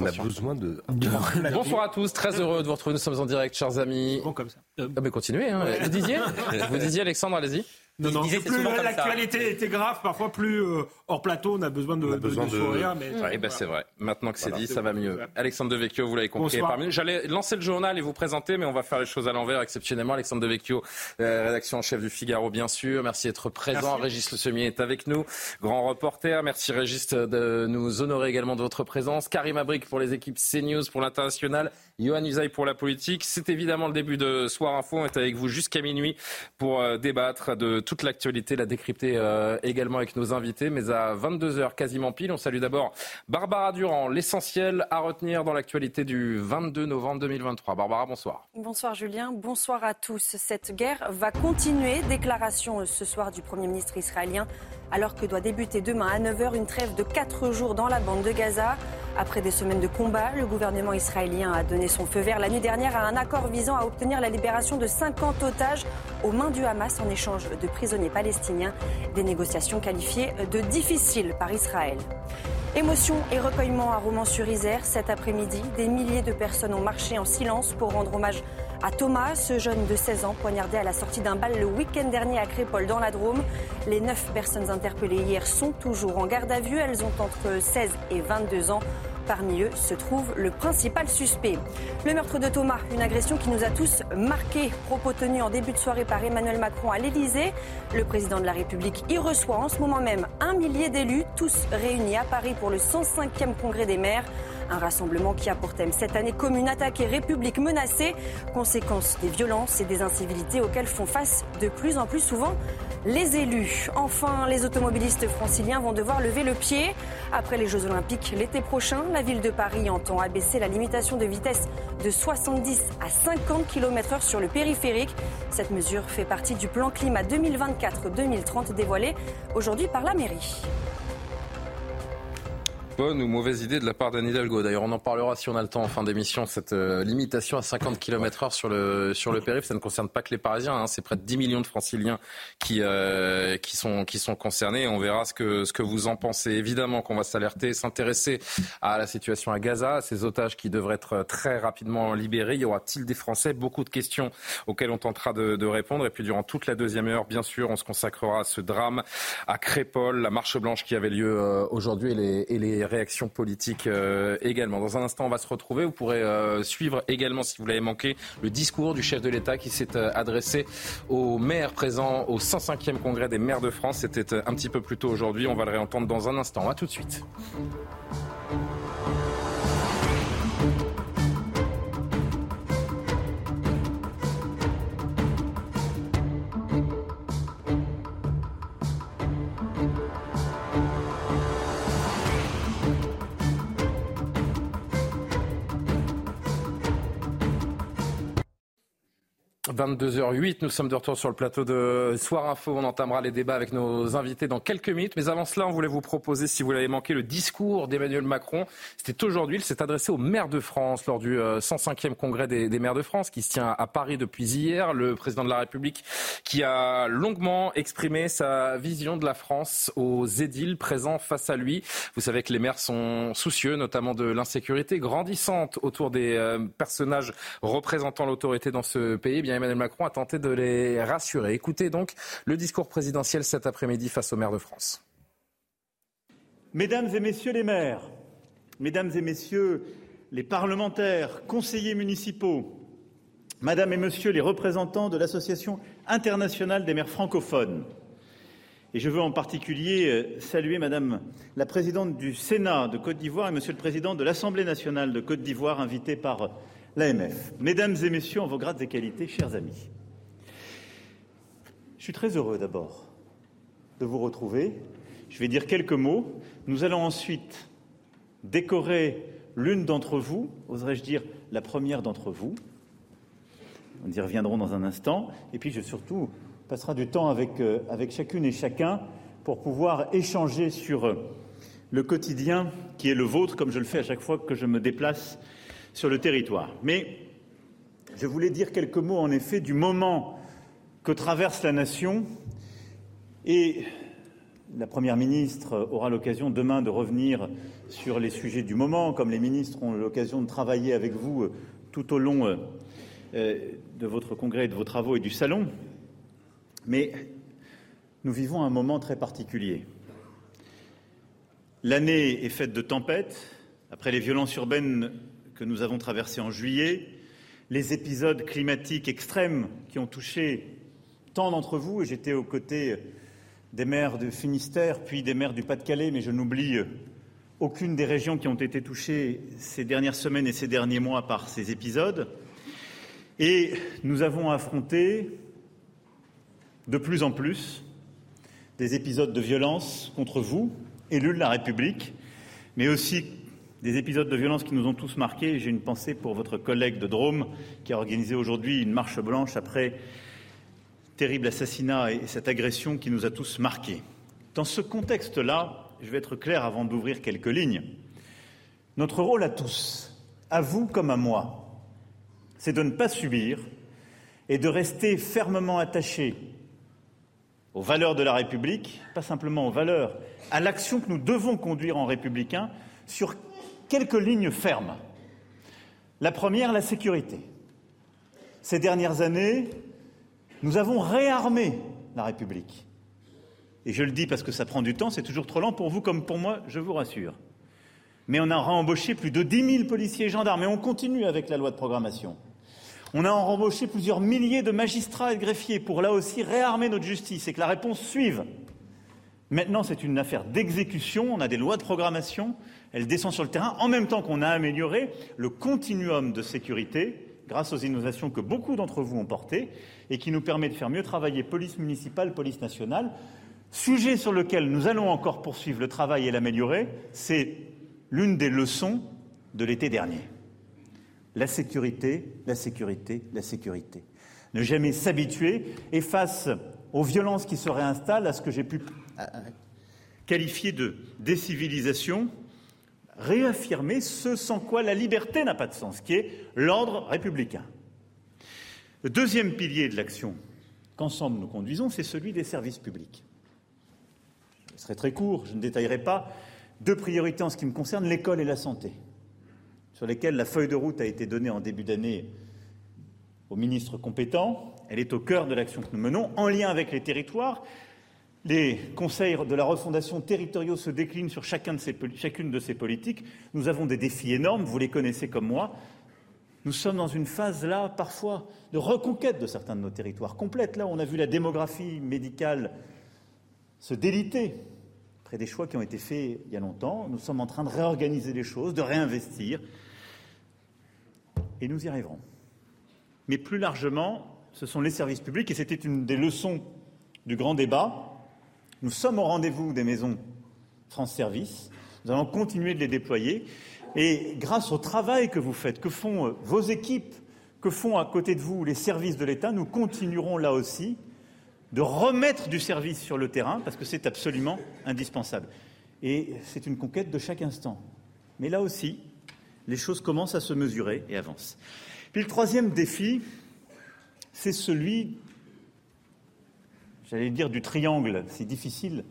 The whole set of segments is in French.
On a besoin de. Bonsoir à tous, très heureux de vous retrouver. Nous sommes en direct, chers amis. Bon comme ça. Ah, mais continuez. Hein. Vous disiez Vous disiez, Alexandre, allez-y. Non, non, disait, c'est plus l'actualité était grave, parfois plus euh, hors plateau, on a besoin de, On a besoin de de- sourire. Mais Ouais, ben c'est vrai. Maintenant que c'est Voilà. dit, ça va mieux. Alexandre Devecchio, vous l'avez compris. parmi nous. J'allais lancer le journal et vous présenter, mais on va faire les choses à l'envers exceptionnellement. Alexandre Devecchio, euh, rédaction en chef du Figaro, bien sûr. Merci d'être présent. Merci. Régis Le Semier est avec nous, grand reporter. Merci Régis de nous honorer également de votre présence. Karim Abric pour les équipes CNews, pour l'international. Johan Usaï pour la politique. C'est évidemment le début de Soir Info. On est avec vous jusqu'à minuit pour euh, débattre de toute l'actualité, la décrypter euh, également avec nos invités. Mais à 22h quasiment pile, on salue d'abord Barbara Durand. L'essentiel à retenir dans l'actualité du 22 novembre 2023. Barbara, bonsoir. Bonsoir Julien, bonsoir à tous. Cette guerre va continuer. Déclaration ce soir du Premier ministre israélien alors que doit débuter demain à 9h une trêve de 4 jours dans la bande de Gaza. Après des semaines de combat, le gouvernement israélien a donné son feu vert la nuit dernière à un accord visant à obtenir la libération de 50 otages aux mains du Hamas en échange de prisonniers palestiniens. Des négociations qualifiées de difficiles par Israël. Émotion et recueillement à Romans-sur-Isère. Cet après-midi, des milliers de personnes ont marché en silence pour rendre hommage à Thomas, ce jeune de 16 ans poignardé à la sortie d'un bal le week-end dernier à Crépol dans la Drôme. Les neuf personnes interpellées hier sont toujours en garde à vue. Elles ont entre 16 et 22 ans. Parmi eux se trouve le principal suspect. Le meurtre de Thomas, une agression qui nous a tous marqués. Propos tenus en début de soirée par Emmanuel Macron à l'Élysée. Le président de la République y reçoit en ce moment même un millier d'élus, tous réunis à Paris pour le 105e congrès des maires. Un rassemblement qui a pour thème cette année commune attaquée, République menacée, conséquence des violences et des incivilités auxquelles font face de plus en plus souvent les élus. Enfin, les automobilistes franciliens vont devoir lever le pied. Après les Jeux Olympiques l'été prochain, la ville de Paris entend abaisser la limitation de vitesse de 70 à 50 km/h sur le périphérique. Cette mesure fait partie du plan climat 2024-2030 dévoilé aujourd'hui par la mairie. Bonne ou mauvaise idée de la part d'Anne Hidalgo. D'ailleurs, on en parlera si on a le temps en fin d'émission. Cette euh, limitation à 50 km/h sur le sur le périph', ça ne concerne pas que les Parisiens. hein. C'est près de 10 millions de Franciliens qui euh, qui sont qui sont concernés. On verra ce que ce que vous en pensez. Évidemment qu'on va s'alerter, s'intéresser à la situation à Gaza, à ces otages qui devraient être très rapidement libérés. Y aura-t-il des Français? Beaucoup de questions auxquelles on tentera de, répondre. Et puis durant toute la deuxième heure, bien sûr, on se consacrera à ce drame à Crépol, la marche blanche qui avait lieu euh, aujourd'hui et les réactions politiques euh, également. Dans un instant, on va se retrouver. Vous pourrez euh, suivre également, si vous l'avez manqué, le discours du chef de l'État qui s'est euh, adressé aux maires présents au 105e congrès des maires de France. C'était un petit peu plus tôt aujourd'hui. On va le réentendre dans un instant. À tout de suite. 22h08, nous sommes de retour sur le plateau de Soir Info. On entamera les débats avec nos invités dans quelques minutes. Mais avant cela, on voulait vous proposer, si vous l'avez manqué, le discours d'Emmanuel Macron. C'était aujourd'hui, il s'est adressé aux maires de France lors du euh, 105e congrès des, maires de France qui se tient à Paris depuis hier. Le président de la République qui a longuement exprimé sa vision de la France aux édiles présents face à lui. Vous savez que les maires sont soucieux, notamment de l'insécurité grandissante autour des euh, personnages représentant l'autorité dans ce pays. Emmanuel Macron a tenté de les rassurer. Écoutez donc le discours présidentiel cet après-midi face aux maires de France. Mesdames et messieurs les maires, mesdames et messieurs les parlementaires, conseillers municipaux, Madame et Monsieur les représentants de l'Association internationale des maires francophones, et je veux en particulier euh, saluer Madame la présidente du Sénat de Côte d'Ivoire et Monsieur le président de l'Assemblée nationale de Côte d'Ivoire, invités par l'AMF. Mesdames et Messieurs, en vos grades et qualités, chers amis, je suis très heureux d'abord de vous retrouver. Je vais dire quelques mots. Nous allons ensuite décorer l'une d'entre vous, oserais-je dire la première d'entre vous. On y reviendront dans un instant. Et puis, je surtout passera du temps avec, euh, chacune et chacun pour pouvoir échanger sur euh, le quotidien qui est le vôtre, comme je le fais à chaque fois que je me déplace sur le territoire. Mais je voulais dire quelques mots, en effet, du moment que traverse la nation et la Première ministre aura l'occasion demain de revenir sur les sujets du moment, comme les ministres ont l'occasion de travailler avec vous euh, tout au long euh, euh, de votre congrès, de vos travaux et du salon. Mais nous vivons un moment très particulier. L'année est faite de tempêtes. Après les violences urbaines que nous avons traversées en juillet, les épisodes climatiques extrêmes qui ont touché tant d'entre vous, et j'étais aux côtés des maires de Finistère, puis des maires du Pas-de-Calais, mais je n'oublie aucune des régions qui ont été touchées ces dernières semaines et ces derniers mois par ces épisodes. Et nous avons affronté de plus en plus des épisodes de violence contre vous, élus de la République, mais aussi des épisodes de violence qui nous ont tous marqués. J'ai une pensée pour votre collègue de Drôme qui a organisé aujourd'hui une marche blanche après terrible assassinat et cette agression qui nous a tous marqués. Dans ce contexte-là, je vais être clair avant d'ouvrir quelques lignes. Notre rôle à tous, à vous comme à moi, c'est de ne pas subir et de rester fermement attachés aux valeurs de la République, pas simplement aux valeurs, à l'action que nous devons conduire en républicain sur quelques lignes fermes. La première, la sécurité. Ces dernières années, nous avons réarmé la République. Et je le dis parce que ça prend du temps, c'est toujours trop lent pour vous comme pour moi, je vous rassure. Mais on a embauché plus de 10 000 policiers et gendarmes et on continue avec la loi de programmation. On a embauché plusieurs milliers de magistrats et de greffiers pour là aussi réarmer notre justice et que la réponse suive. Maintenant, c'est une affaire d'exécution. On a des lois de programmation. Elles descendent sur le terrain en même temps qu'on a amélioré le continuum de sécurité grâce aux innovations que beaucoup d'entre vous ont portées et qui nous permet de faire mieux travailler police municipale, police nationale. Sujet sur lequel nous allons encore poursuivre le travail et l'améliorer, c'est l'une des leçons de l'été dernier. La sécurité, la sécurité, la sécurité. Ne jamais s'habituer et face aux violences qui se réinstallent, à ce que j'ai pu qualifier de décivilisation, réaffirmer ce sans quoi la liberté n'a pas de sens, qui est l'ordre républicain. Le deuxième pilier de l'action qu'ensemble nous conduisons, c'est celui des services publics. Je serai très court, je ne détaillerai pas. Deux priorités en ce qui me concerne, l'école et la santé, sur lesquelles la feuille de route a été donnée en début d'année au ministre compétent. Elle est au cœur de l'action que nous menons, en lien avec les territoires, les conseils de la refondation territoriaux se déclinent sur chacune de ces politiques. Nous avons des défis énormes, vous les connaissez comme moi. Nous sommes dans une phase là, parfois, de reconquête de certains de nos territoires, complète. Là, on a vu la démographie médicale se déliter après des choix qui ont été faits il y a longtemps. Nous sommes en train de réorganiser les choses, de réinvestir. Et nous y arriverons. Mais plus largement, ce sont les services publics, et c'était une des leçons du grand débat nous sommes au rendez-vous des maisons France Service. Nous allons continuer de les déployer. Et grâce au travail que vous faites, que font euh, vos équipes, que font à côté de vous les services de l'État, nous continuerons là aussi de remettre du service sur le terrain parce que c'est absolument indispensable. Et c'est une conquête de chaque instant. Mais là aussi, les choses commencent à se mesurer et avancent. Puis le troisième défi, c'est celui j'allais dire du triangle, c'est difficile,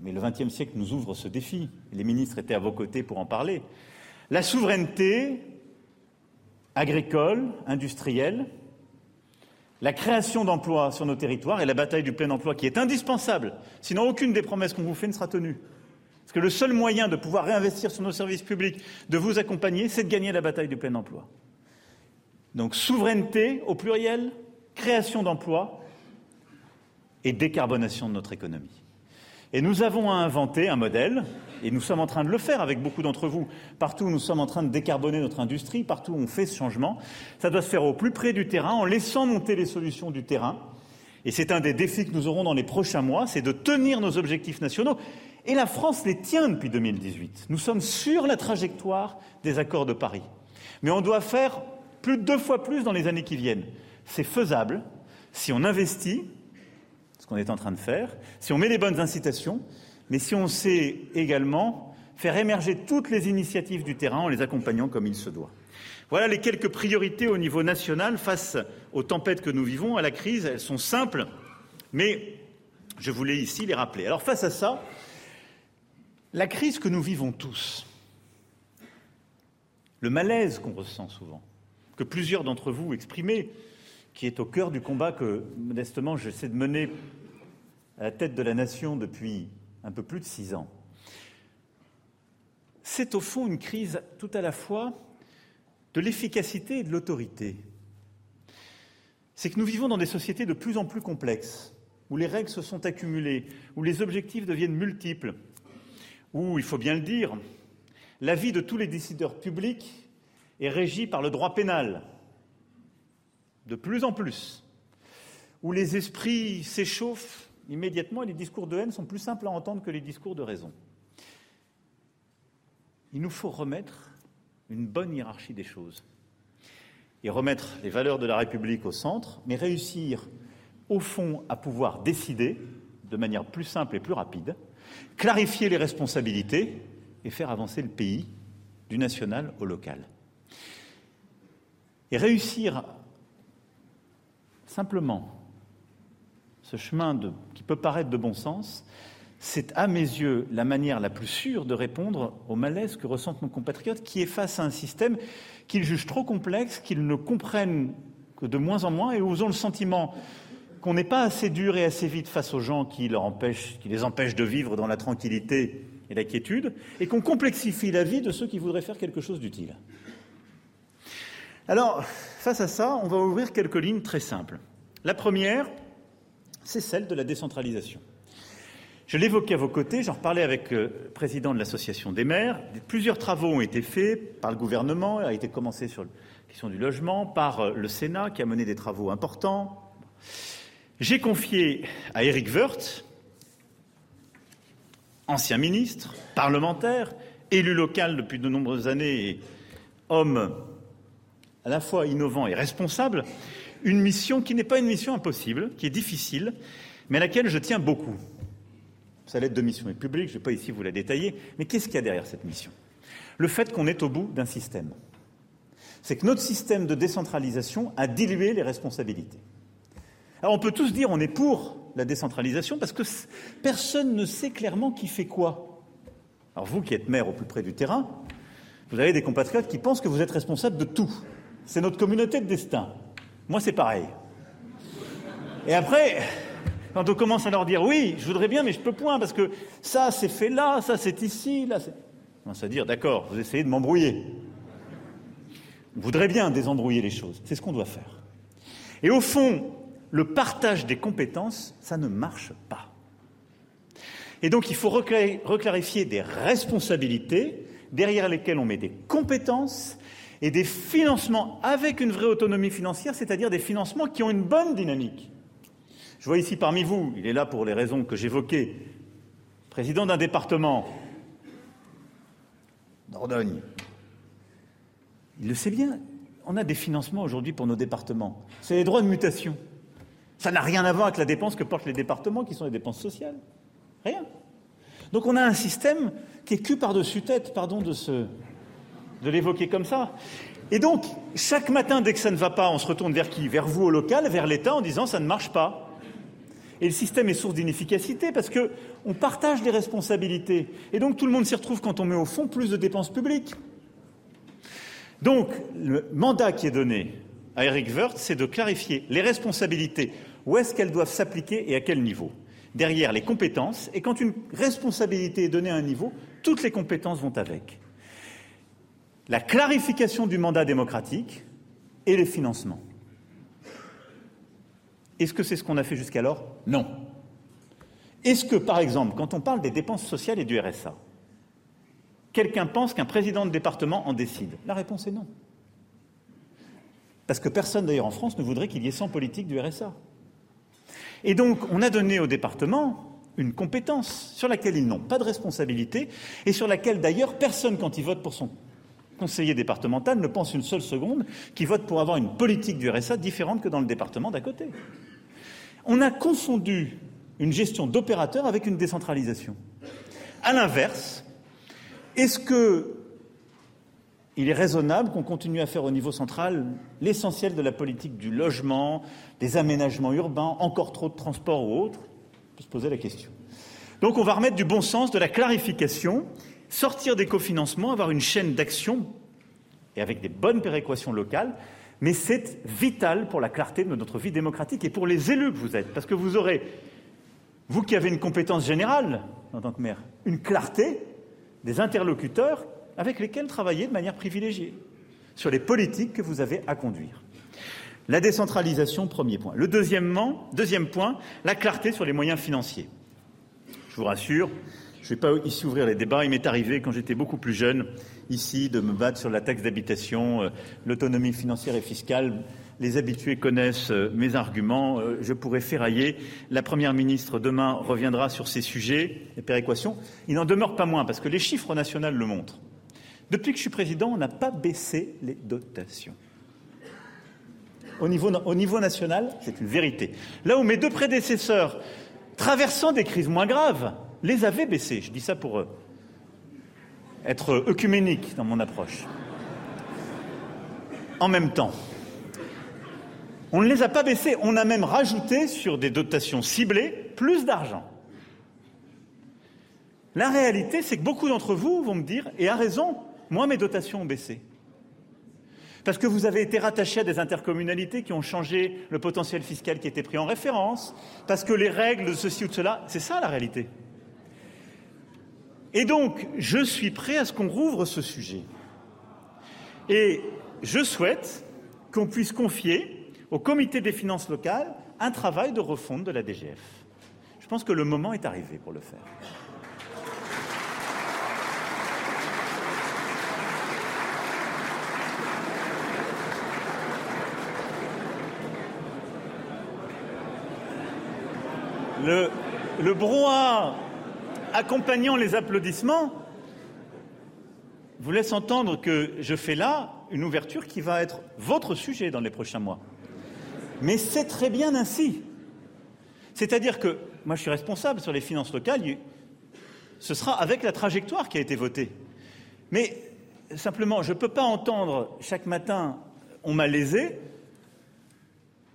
mais le XXe siècle nous ouvre ce défi. Les ministres étaient à vos côtés pour en parler. La souveraineté agricole, industrielle, la création d'emplois sur nos territoires et la bataille du plein emploi qui est indispensable. Sinon, aucune des promesses qu'on vous fait ne sera tenue. Parce que le seul moyen de pouvoir réinvestir sur nos services publics, de vous accompagner, c'est de gagner la bataille du plein emploi. Donc souveraineté au pluriel, création d'emplois et décarbonation de notre économie. Et nous avons inventé un modèle, et nous sommes en train de le faire avec beaucoup d'entre vous. Partout nous sommes en train de décarboner notre industrie, partout on fait ce changement, ça doit se faire au plus près du terrain, en laissant monter les solutions du terrain. Et c'est un des défis que nous aurons dans les prochains mois, c'est de tenir nos objectifs nationaux. Et la France les tient depuis 2018. Nous sommes sur la trajectoire des accords de Paris. Mais on doit faire plus de deux fois plus dans les années qui viennent. C'est faisable si on investit, ce qu'on est en train de faire, si on met les bonnes incitations, mais si on sait également faire émerger toutes les initiatives du terrain en les accompagnant comme il se doit. Voilà les quelques priorités au niveau national face aux tempêtes que nous vivons, à la crise. Elles sont simples, mais je voulais ici les rappeler. Alors face à ça, la crise que nous vivons tous, le malaise qu'on ressent souvent, que plusieurs d'entre vous exprimaient, qui est au cœur du combat que, modestement, j'essaie de mener à la tête de la nation depuis un peu plus de six ans, c'est au fond une crise tout à la fois de l'efficacité et de l'autorité. C'est que nous vivons dans des sociétés de plus en plus complexes, où les règles se sont accumulées, où les objectifs deviennent multiples, où, il faut bien le dire, la vie de tous les décideurs publics est régie par le droit pénal, de plus en plus, où les esprits s'échauffent immédiatement et les discours de haine sont plus simples à entendre que les discours de raison. Il nous faut remettre une bonne hiérarchie des choses et remettre les valeurs de la République au centre, mais réussir au fond à pouvoir décider de manière plus simple et plus rapide, clarifier les responsabilités et faire avancer le pays du national au local. Et réussir simplement ce chemin qui peut paraître de bon sens, c'est à mes yeux la manière la plus sûre de répondre au malaise que ressentent nos compatriotes qui est face à un système qu'ils jugent trop complexe, qu'ils ne comprennent que de moins en moins et où ils ont le sentiment qu'on n'est pas assez dur et assez vite face aux gens qui, qui les empêchent de vivre dans la tranquillité et la quiétude, et qu'on complexifie la vie de ceux qui voudraient faire quelque chose d'utile. Alors, face à ça, on va ouvrir quelques lignes très simples. La première, c'est celle de la décentralisation. Je l'évoquais à vos côtés, j'en reparlais avec le président de l'Association des maires. Plusieurs travaux ont été faits par le gouvernement, a été commencé sur la question du logement, par le Sénat qui a mené des travaux importants. J'ai confié à Éric Woerth, ancien ministre, parlementaire, élu local depuis de nombreuses années et homme à la fois innovant et responsable, une mission qui n'est pas une mission impossible, qui est difficile, mais à laquelle je tiens beaucoup. Sa lettre de mission est publique, je ne vais pas ici vous la détailler, mais qu'est-ce qu'il y a derrière cette mission? Le fait qu'on est au bout d'un système. C'est que notre système de décentralisation a dilué les responsabilités. Alors on peut tous dire on est pour la décentralisation parce que personne ne sait clairement qui fait quoi. Alors vous qui êtes maire au plus près du terrain, vous avez des compatriotes qui pensent que vous êtes responsable de tout. C'est notre communauté de destin. Moi c'est pareil. Et après, quand on commence à leur dire oui, je voudrais bien, mais je peux point, parce que ça c'est fait là, ça c'est ici, là c'est. On commence à dire d'accord, vous essayez de m'embrouiller. On voudrait bien désembrouiller les choses. C'est ce qu'on doit faire. Et au fond, le partage des compétences, ça ne marche pas. Et donc il faut reclarifier des responsabilités derrière lesquelles on met des compétences et des financements avec une vraie autonomie financière, c'est-à-dire des financements qui ont une bonne dynamique. Je vois ici parmi vous, il est là pour les raisons que j'évoquais, président d'un département, Dordogne. Il le sait bien, on a des financements aujourd'hui pour nos départements. C'est les droits de mutation. Ça n'a rien à voir avec la dépense que portent les départements, qui sont les dépenses sociales. Rien. Donc on a un système qui est cul par-dessus tête, pardon de, de l'évoquer comme ça. Et donc, chaque matin, dès que ça ne va pas, on se retourne vers qui? Vers vous au local, vers l'État, en disant ça ne marche pas. Et le système est source d'inefficacité parce qu'on partage les responsabilités. Et donc tout le monde s'y retrouve quand on met au fond plus de dépenses publiques. Donc le mandat qui est donné à Eric Wirth, c'est de clarifier les responsabilités, où est-ce qu'elles doivent s'appliquer et à quel niveau? Derrière les compétences, et quand une responsabilité est donnée à un niveau, toutes les compétences vont avec. La clarification du mandat démocratique et les financements. Est-ce que c'est ce qu'on a fait jusqu'alors? Non. Est-ce que, par exemple, quand on parle des dépenses sociales et du RSA, quelqu'un pense qu'un président de département en décide? La réponse est non. Parce que personne, d'ailleurs, en France ne voudrait qu'il y ait sans politique du RSA. Et donc, on a donné aux départements une compétence sur laquelle ils n'ont pas de responsabilité et sur laquelle, d'ailleurs, personne, quand il vote pour son conseiller départemental, ne pense une seule seconde qu'il vote pour avoir une politique du RSA différente que dans le département d'à côté. On a confondu une gestion d'opérateur avec une décentralisation. À l'inverse, est-ce que il est raisonnable qu'on continue à faire au niveau central l'essentiel de la politique du logement, des aménagements urbains, encore trop de transports ou autres? On peut se poser la question. Donc on va remettre du bon sens, de la clarification, sortir des cofinancements, avoir une chaîne d'action et avec des bonnes péréquations locales, mais c'est vital pour la clarté de notre vie démocratique et pour les élus que vous êtes, parce que vous aurez, vous qui avez une compétence générale en tant que maire, une clarté des interlocuteurs avec lesquels travailler de manière privilégiée sur les politiques que vous avez à conduire. La décentralisation, premier point. Le deuxièmement, deuxième point, la clarté sur les moyens financiers. Je vous rassure, je ne vais pas ici ouvrir les débats. Il m'est arrivé, quand j'étais beaucoup plus jeune, ici, de me battre sur la taxe d'habitation, euh, l'autonomie financière et fiscale. Les habitués connaissent euh, mes arguments. Euh, je pourrais ferrailler. La Première ministre, demain, reviendra sur ces sujets, les péréquations. Il n'en demeure pas moins, parce que les chiffres nationaux le montrent. Depuis que je suis président, on n'a pas baissé les dotations. Au niveau, au niveau national, c'est une vérité. Là où mes deux prédécesseurs, traversant des crises moins graves, les avaient baissées, je dis ça pour eux, être œcuménique dans mon approche. En même temps, on ne les a pas baissés, on a même rajouté sur des dotations ciblées plus d'argent. La réalité, c'est que beaucoup d'entre vous vont me dire, et à raison, moi, mes dotations ont baissé. Parce que vous avez été rattaché à des intercommunalités qui ont changé le potentiel fiscal qui était pris en référence, parce que les règles de ceci ou de cela, c'est ça la réalité. Et donc, je suis prêt à ce qu'on rouvre ce sujet. Et je souhaite qu'on puisse confier au comité des finances locales un travail de refonte de la DGF. Je pense que le moment est arrivé pour le faire. Le, le brouhaha accompagnant les applaudissements vous laisse entendre que je fais là une ouverture qui va être votre sujet dans les prochains mois. Mais c'est très bien ainsi. C'est-à-dire que moi je suis responsable sur les finances locales, ce sera avec la trajectoire qui a été votée. Mais simplement, je ne peux pas entendre chaque matin on m'a lésé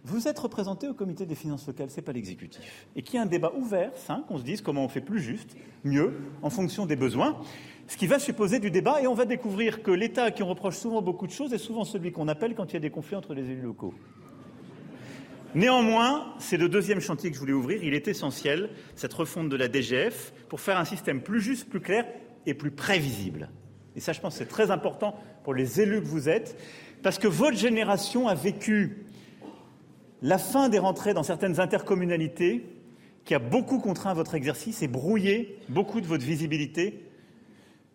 vous êtes représenté au comité des finances locales, ce n'est pas l'exécutif. Et qu'il y ait un débat ouvert, sain, qu'on se dise comment on fait plus juste, mieux, en fonction des besoins, ce qui va supposer du débat, et on va découvrir que l'État, à qui on reproche souvent beaucoup de choses, est souvent celui qu'on appelle quand il y a des conflits entre les élus locaux. Néanmoins, c'est le deuxième chantier que je voulais ouvrir. Il est essentiel, cette refonte de la DGF, pour faire un système plus juste, plus clair et plus prévisible. Et ça, je pense, c'est très important pour les élus que vous êtes, parce que votre génération a vécu la fin des rentrées dans certaines intercommunalités qui a beaucoup contraint votre exercice et brouillé beaucoup de votre visibilité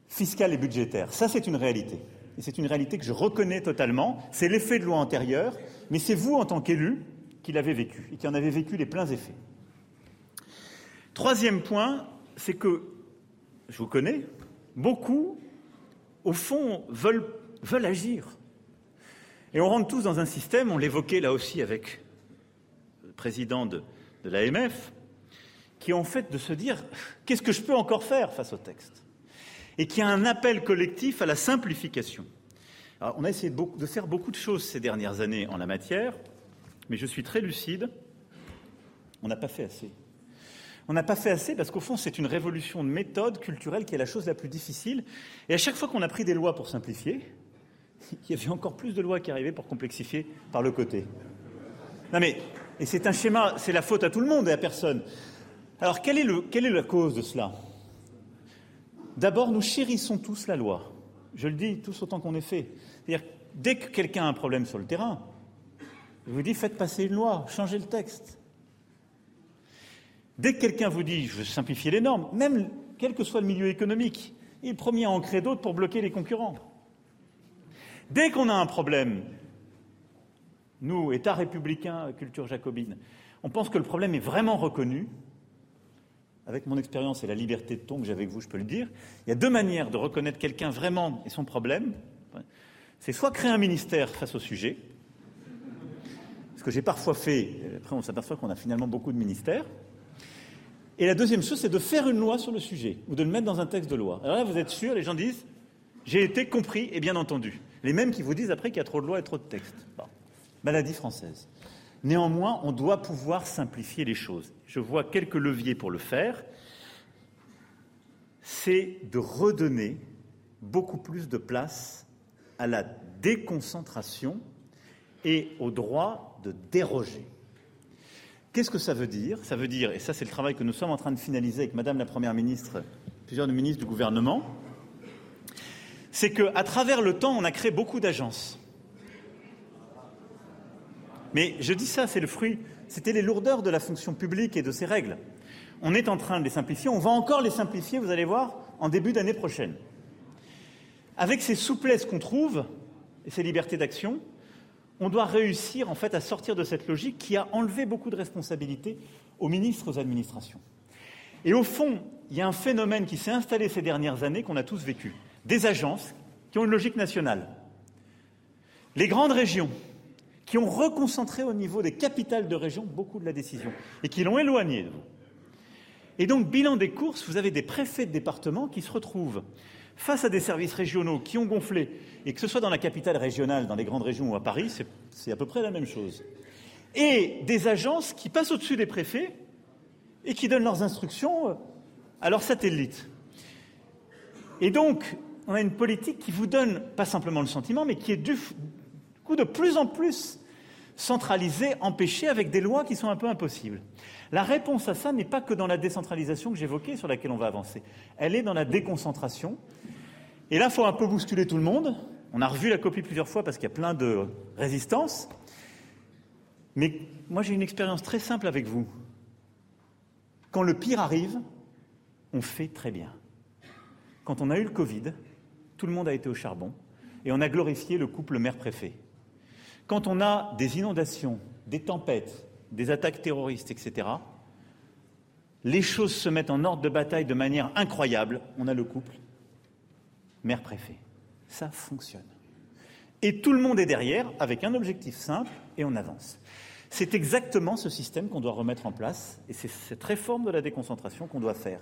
fiscale et budgétaire. Ça, c'est une réalité. Et c'est une réalité que je reconnais totalement. C'est l'effet de loi antérieure, mais c'est vous, en tant qu'élu, qui l'avez vécu et qui en avez vécu les pleins effets. Troisième point, c'est que, je vous connais, beaucoup, au fond, veulent, veulent agir. Et on rentre tous dans un système, on l'évoquait là aussi avec président de, l'AMF, qui en fait de se dire qu'est-ce que je peux encore faire face au texte? Et qui a un appel collectif à la simplification. on a essayé de, de faire beaucoup de choses ces dernières années en la matière, mais je suis très lucide, on n'a pas fait assez. On n'a pas fait assez parce qu'au fond, c'est une révolution de méthode culturelle qui est la chose la plus difficile. Et à chaque fois qu'on a pris des lois pour simplifier, il y avait encore plus de lois qui arrivaient pour complexifier par le côté. Non mais et c'est un schéma, c'est la faute à tout le monde et à personne. Alors, quelle est, la cause de cela? D'abord, nous chérissons tous la loi. Je le dis tous autant qu'on est fait. C'est-à-dire, dès que quelqu'un a un problème sur le terrain, je vous dis faites passer une loi, changez le texte. Dès que quelqu'un vous dit je veux simplifier les normes, même quel que soit le milieu économique, il est premier à en créer d'autres pour bloquer les concurrents. Dès qu'on a un problème, nous, État républicain, culture jacobine, On pense que le problème est vraiment reconnu. Avec mon expérience et la liberté de ton que j'ai avec vous, je peux le dire. Il y a deux manières de reconnaître quelqu'un vraiment et son problème. C'est soit créer un ministère face au sujet, ce que j'ai parfois fait, après on s'aperçoit qu'on a finalement beaucoup de ministères. Et la deuxième chose, c'est de faire une loi sur le sujet, ou de le mettre dans un texte de loi. Alors là, vous êtes sûr, les gens disent, j'ai été compris et bien entendu. Les mêmes qui vous disent après qu'il y a trop de lois et trop de textes. Maladie française. Néanmoins, on doit pouvoir simplifier les choses. Je vois quelques leviers pour le faire. C'est de redonner beaucoup plus de place à la déconcentration et au droit de déroger. Qu'est-ce que ça veut dire? Ça veut dire, et ça c'est le travail que nous sommes en train de finaliser avec Madame la Première ministre, plusieurs ministres du gouvernement, c'est qu'à travers le temps, on a créé beaucoup d'agences. Mais je dis ça, c'est le fruit, c'était les lourdeurs de la fonction publique et de ses règles. On est en train de les simplifier, on va encore les simplifier, vous allez voir, en début d'année prochaine. Avec ces souplesses qu'on trouve et ces libertés d'action, on doit réussir en fait à sortir de cette logique qui a enlevé beaucoup de responsabilités aux ministres, aux administrations. Et au fond, il y a un phénomène qui s'est installé ces dernières années qu'on a tous vécu. Des agences qui ont une logique nationale. Les grandes régions qui ont reconcentré au niveau des capitales de région beaucoup de la décision et qui l'ont éloignée de vous. Et donc, bilan des courses, vous avez des préfets de département qui se retrouvent face à des services régionaux qui ont gonflé, et que ce soit dans la capitale régionale, dans les grandes régions ou à Paris, c'est à peu près la même chose. Et des agences qui passent au-dessus des préfets et qui donnent leurs instructions euh, à leurs satellites. Et donc, on a une politique qui vous donne pas simplement le sentiment, mais qui est du coup de plus en plus centralisée, empêchée, avec des lois qui sont un peu impossibles. La réponse à ça n'est pas que dans la décentralisation que j'évoquais, sur laquelle on va avancer. Elle est dans la déconcentration. Et là, il faut un peu bousculer tout le monde. On a revu la copie plusieurs fois parce qu'il y a plein de résistances. Mais moi, j'ai une expérience très simple avec vous. Quand le pire arrive, on fait très bien. Quand on a eu le Covid, tout le monde a été au charbon et on a glorifié le couple maire-préfet. Quand on a des inondations, des tempêtes, des attaques terroristes, etc., les choses se mettent en ordre de bataille de manière incroyable. On a le couple maire-préfet. Ça fonctionne. Et tout le monde est derrière avec un objectif simple et on avance. C'est exactement ce système qu'on doit remettre en place et c'est cette réforme de la déconcentration qu'on doit faire.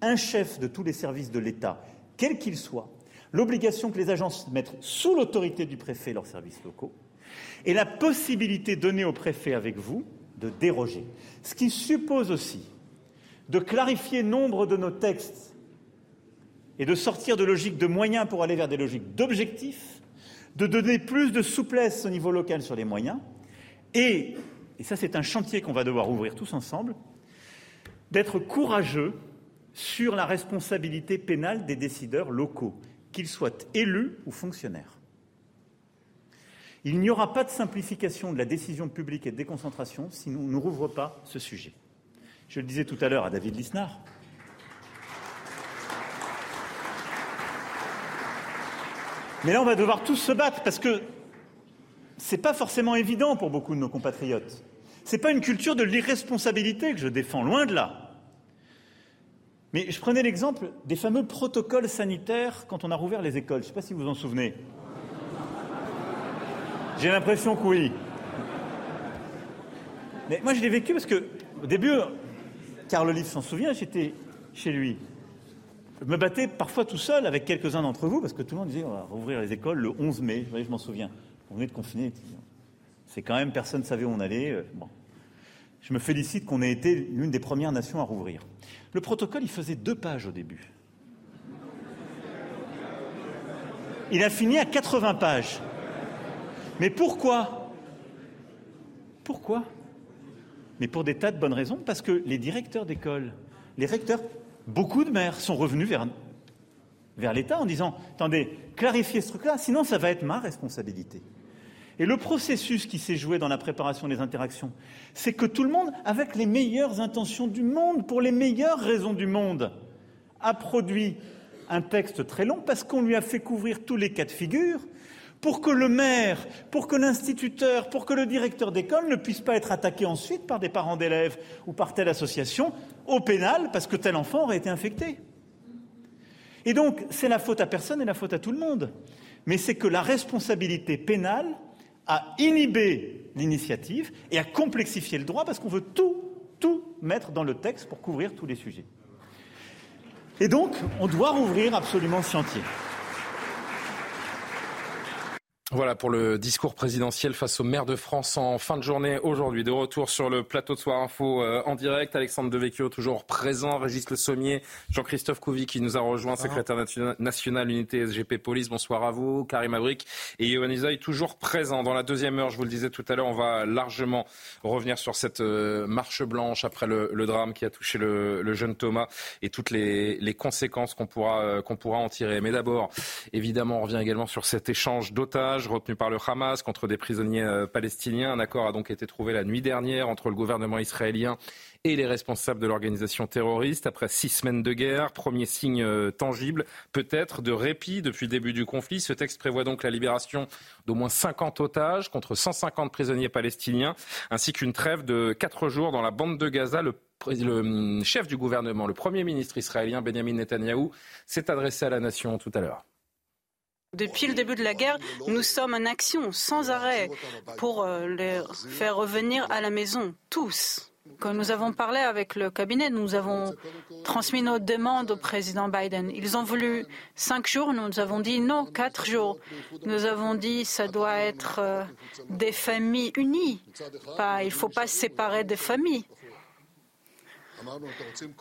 Un chef de tous les services de l'État, quel qu'il soit, l'obligation que les agences mettent sous l'autorité du préfet leurs services locaux et la possibilité donnée au préfet avec vous de déroger. Ce qui suppose aussi de clarifier nombre de nos textes et de sortir de logiques de moyens pour aller vers des logiques d'objectifs, de donner plus de souplesse au niveau local sur les moyens, et, et ça c'est un chantier qu'on va devoir ouvrir tous ensemble, d'être courageux sur la responsabilité pénale des décideurs locaux, qu'ils soient élus ou fonctionnaires. Il n'y aura pas de simplification de la décision publique et de déconcentration si nous ne rouvrons pas ce sujet. Je le disais tout à l'heure à David Lisnard. Mais là, on va devoir tous se battre parce que ce n'est pas forcément évident pour beaucoup de nos compatriotes. Ce n'est pas une culture de l'irresponsabilité que je défends, loin de là. Mais je prenais l'exemple des fameux protocoles sanitaires quand on a rouvert les écoles. Je ne sais pas si vous vous en souvenez. J'ai l'impression que oui. Mais moi, je l'ai vécu parce que, au début, Carl Olive s'en souvient, j'étais chez lui. Je me battais parfois tout seul avec quelques-uns d'entre vous parce que tout le monde disait on va rouvrir les écoles le 11 mai. je m'en souviens. On venait de confiner. C'est quand même, personne ne savait où on allait. Euh. Je me félicite qu'on ait été l'une des premières nations à rouvrir. Le protocole, il faisait deux pages au début. Il a fini à 80 pages. Mais pourquoi? Pourquoi? Mais pour des tas de bonnes raisons, parce que les directeurs d'école, les recteurs, beaucoup de maires sont revenus vers, vers l'État en disant Attendez, clarifiez ce truc-là, sinon ça va être ma responsabilité. Et le processus qui s'est joué dans la préparation des interactions, c'est que tout le monde, avec les meilleures intentions du monde, pour les meilleures raisons du monde, a produit un texte très long parce qu'on lui a fait couvrir tous les cas de figure pour que le maire, pour que l'instituteur, pour que le directeur d'école ne puisse pas être attaqué ensuite par des parents d'élèves ou par telle association au pénal parce que tel enfant aurait été infecté. Et donc, c'est la faute à personne et la faute à tout le monde. Mais c'est que la responsabilité pénale a inhibé l'initiative et a complexifié le droit parce qu'on veut tout, tout mettre dans le texte pour couvrir tous les sujets. Et donc, on doit rouvrir absolument ce chantier. Voilà pour le discours présidentiel face au maire de France en fin de journée aujourd'hui. De retour sur le plateau de Soir Info euh, en direct. Alexandre Devecchio toujours présent. Régis Le Sommier, Jean-Christophe Couvi qui nous a rejoint, secrétaire national unité SGP Police. Bonsoir à vous. Karim Abrik et Yohann Isaï toujours présents. Dans la deuxième heure, je vous le disais tout à l'heure, on va largement revenir sur cette euh, marche blanche après le, drame qui a touché le, jeune Thomas et toutes les, conséquences qu'on pourra, euh, qu'on pourra en tirer. Mais d'abord, évidemment, on revient également sur cet échange d'otages retenu par le Hamas contre des prisonniers euh, palestiniens. Un accord a donc été trouvé la nuit dernière entre le gouvernement israélien et les responsables de l'organisation terroriste. Après six semaines de guerre, premier signe euh, tangible, peut-être, de répit depuis le début du conflit. Ce texte prévoit donc la libération d'au moins 50 otages contre 150 prisonniers palestiniens, ainsi qu'une trêve de quatre jours dans la bande de Gaza. Le le hum, chef du gouvernement, le Premier ministre israélien Benjamin Netanyahou, s'est adressé à la nation tout à l'heure. Depuis le début de la guerre, nous sommes en action sans arrêt pour euh, les faire revenir à la maison, tous. Quand nous avons parlé avec le cabinet, nous avons transmis nos demandes au président Biden. Ils ont voulu cinq jours, nous avons dit non, quatre jours. Nous avons dit ça doit être euh, des familles unies. Il ne faut pas séparer des familles.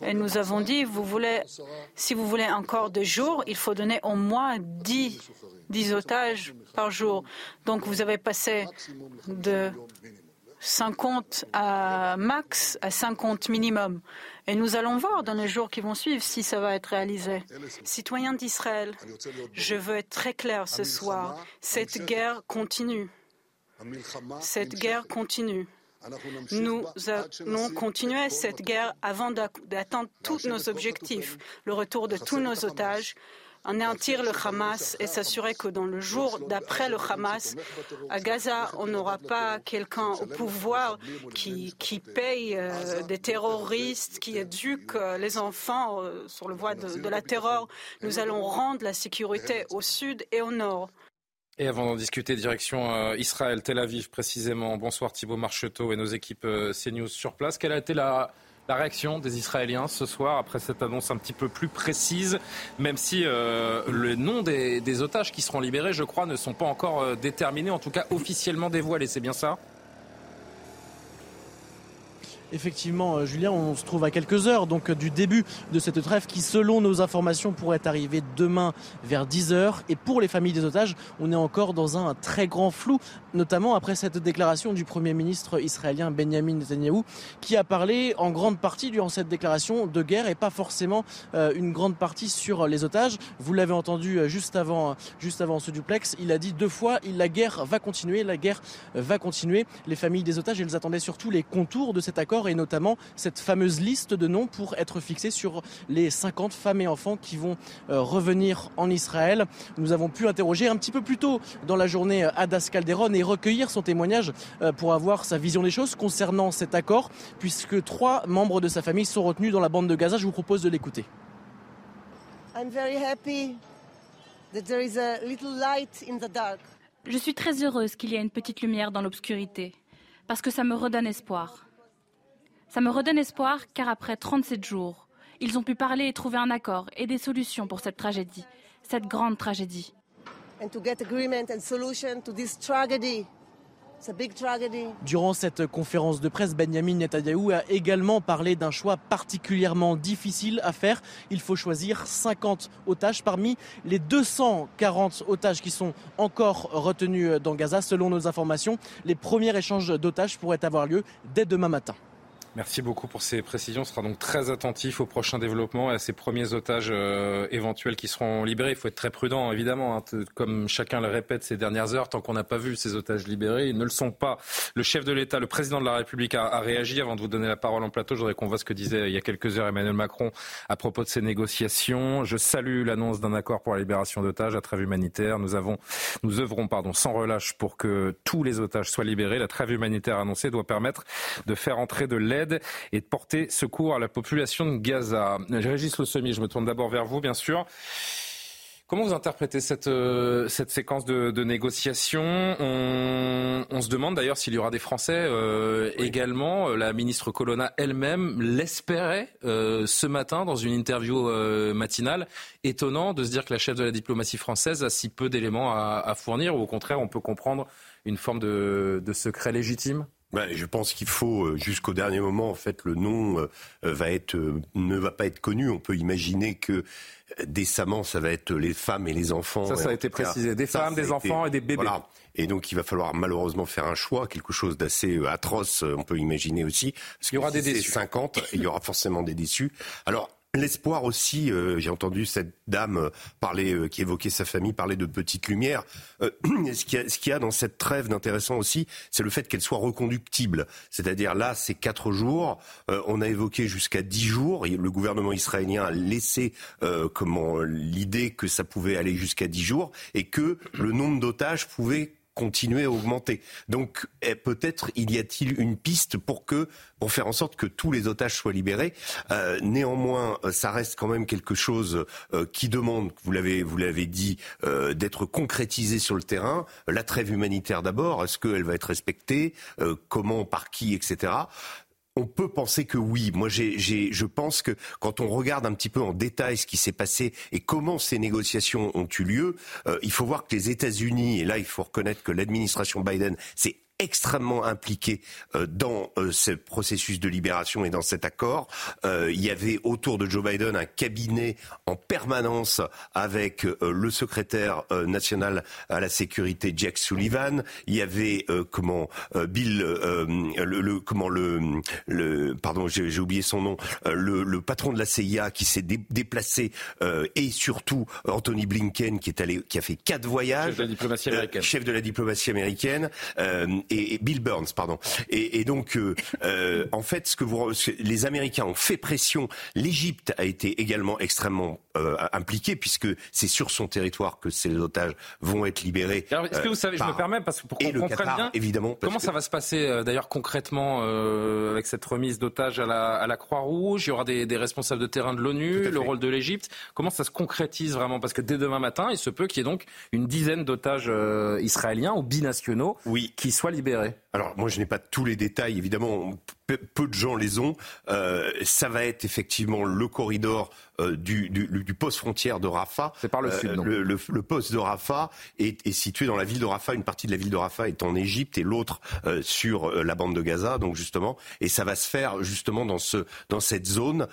Et nous avons dit, vous voulez, si vous voulez encore deux jours, il faut donner au moins 10, 10 otages par jour. Donc vous avez passé de 50 à max à 50 minimum. Et nous allons voir dans les jours qui vont suivre si ça va être réalisé. Citoyens d'Israël, je veux être très clair ce soir. Cette guerre continue. Cette guerre continue. Nous allons continuer cette guerre avant d'atteindre tous nos objectifs, le retour de tous nos otages, anéantir le Hamas et s'assurer que dans le jour d'après le Hamas, à Gaza, on n'aura pas quelqu'un au pouvoir qui, paye euh, des terroristes, qui éduque euh, les enfants euh, sur le voie de la terreur. Nous allons rendre la sécurité au sud et au nord. Et avant d'en discuter, direction euh, Israël, Tel Aviv précisément. Bonsoir Thibault Marcheteau et nos équipes euh, CNews sur place. Quelle a été la, réaction des Israéliens ce soir après cette annonce un petit peu plus précise, même si euh, le nom des, des, otages qui seront libérés, je crois, ne sont pas encore déterminés, en tout cas officiellement dévoilés. C'est bien ça? Effectivement, euh, Julien, on se trouve à quelques heures donc du début de cette trêve qui, selon nos informations, pourrait arriver demain vers 10 heures. Et pour les familles des otages, on est encore dans un très grand flou, notamment après cette déclaration du Premier ministre israélien Benjamin Netanyahu, qui a parlé en grande partie durant cette déclaration de guerre et pas forcément euh, une grande partie sur les otages. Vous l'avez entendu euh, juste avant, juste avant ce duplex. Il a dit deux fois, la guerre va continuer, la guerre va continuer. Les familles des otages, elles attendaient surtout les contours de cet accord et notamment cette fameuse liste de noms pour être fixée sur les 50 femmes et enfants qui vont euh, revenir en Israël. Nous avons pu interroger un petit peu plus tôt dans la journée euh, Adas Calderon et recueillir son témoignage euh, pour avoir sa vision des choses concernant cet accord, puisque trois membres de sa famille sont retenus dans la bande de Gaza. Je vous propose de l'écouter. Je suis très heureuse qu'il y ait une petite lumière dans l'obscurité, parce que ça me redonne espoir. Ça me redonne espoir car après 37 jours, ils ont pu parler et trouver un accord et des solutions pour cette tragédie, cette grande tragédie. Durant cette conférence de presse, Benjamin Netanyahu a également parlé d'un choix particulièrement difficile à faire. Il faut choisir 50 otages parmi les 240 otages qui sont encore retenus dans Gaza. Selon nos informations, les premiers échanges d'otages pourraient avoir lieu dès demain matin. Merci beaucoup pour ces précisions. On sera donc très attentif aux prochains développements et à ces premiers otages euh, éventuels qui seront libérés. Il faut être très prudent, évidemment. Hein. comme chacun le répète ces dernières heures, tant qu'on n'a pas vu ces otages libérés, ils ne le sont pas. Le chef de l'État, le président de la République a, réagi. Avant de vous donner la parole en plateau, je voudrais qu'on voit ce que disait il y a quelques heures Emmanuel Macron à propos de ces négociations. Je salue l'annonce d'un accord pour la libération d'otages à trêve humanitaire. Nous, avons, nous œuvrons pardon, sans relâche pour que tous les otages soient libérés. La trêve humanitaire annoncée doit permettre de faire entrer de l'aide et de porter secours à la population de Gaza. Régis Le Semi, je me tourne d'abord vers vous, bien sûr. Comment vous interprétez cette, euh, cette séquence de, de négociations? On, on, se demande d'ailleurs s'il y aura des Français euh, également. La ministre Colonna elle-même l'espérait euh, ce matin dans une interview euh, matinale. Étonnant de se dire que la chef de la diplomatie française a si peu d'éléments à, à, fournir, ou au contraire on peut comprendre une forme de, de secret légitime je pense qu'il faut euh, jusqu'au dernier moment, en fait, le nom euh, va être, euh, ne va pas être connu. On peut imaginer que décemment, ça va être les femmes et les enfants. Ça, ça a été précisé. Des femmes, des enfants et des bébés. Voilà. Et donc, il va falloir malheureusement faire un choix, quelque chose d'assez atroce, on peut imaginer aussi. Parce il y aura des déçus. 50, il y aura forcément des déçus. Alors, L'espoir aussi, euh, j'ai entendu cette dame euh, parler, euh, qui évoquait sa famille, parler de petites lumières. ce qu'il y, y, a dans cette trêve d'intéressant aussi, c'est le fait qu'elle soit reconductible. C'est-à-dire là, c'est quatre jours. on a évoqué jusqu'à dix jours. Le gouvernement israélien a laissé comment l'idée que ça pouvait aller jusqu'à dix jours et que le nombre d'otages pouvait continuer à augmenter. Donc eh, peut-être il y a-t-il une piste pour que pour faire en sorte que tous les otages soient libérés. Euh, néanmoins, euh, ça reste quand même quelque chose euh, qui demande, vous l'avez vous l'avez dit, d'être concrétisé sur le terrain. La trêve humanitaire d'abord, est-ce qu'elle va être respectée Comment, par qui, etc on peut penser que oui. Moi, j'ai, je pense que quand on regarde un petit peu en détail ce qui s'est passé et comment ces négociations ont eu lieu, euh, il faut voir que les États-Unis, et là, il faut reconnaître que l'administration Biden s'est extrêmement impliqué euh, dans euh, ce processus de libération et dans cet accord. Euh, il y avait autour de Joe Biden un cabinet en permanence avec le secrétaire national à la sécurité Jack Sullivan. Il y avait comment Bill le, le, comment le, le pardon j'ai oublié son nom le, le, patron de la CIA qui s'est déplacé et surtout Anthony Blinken qui est allé qui a fait quatre voyages chef de la diplomatie américaine, chef de la diplomatie américaine et, Bill Burns, pardon. Et, et donc, euh, euh, en fait, ce que vous, les Américains ont fait pression. L'Égypte a été également extrêmement euh, impliquée puisque c'est sur son territoire que ces otages vont être libérés. Alors, est-ce que vous savez, je me permets parce que pour qu'on comprenne bien, évidemment, comment ça va se passer d'ailleurs concrètement avec cette remise d'otages à la, à la Croix-Rouge? Il y aura des, des, responsables de terrain de l'ONU, le rôle de l'Égypte. Comment ça se concrétise vraiment? Parce que dès demain matin, il se peut qu'il y ait donc une dizaine d'otages israéliens ou binationaux oui. qui soient Alors moi je n'ai pas tous les détails, évidemment peu de gens les ont. Euh, ça va être effectivement le corridor euh, du, du, du, poste frontière de Rafah. C'est par le sud. Euh, le, le, le, poste de Rafah est, est, situé dans la ville de Rafah. Une partie de la ville de Rafah est en Égypte et l'autre euh, sur la bande de Gaza. Donc justement, et ça va se faire justement dans ce dans cette zone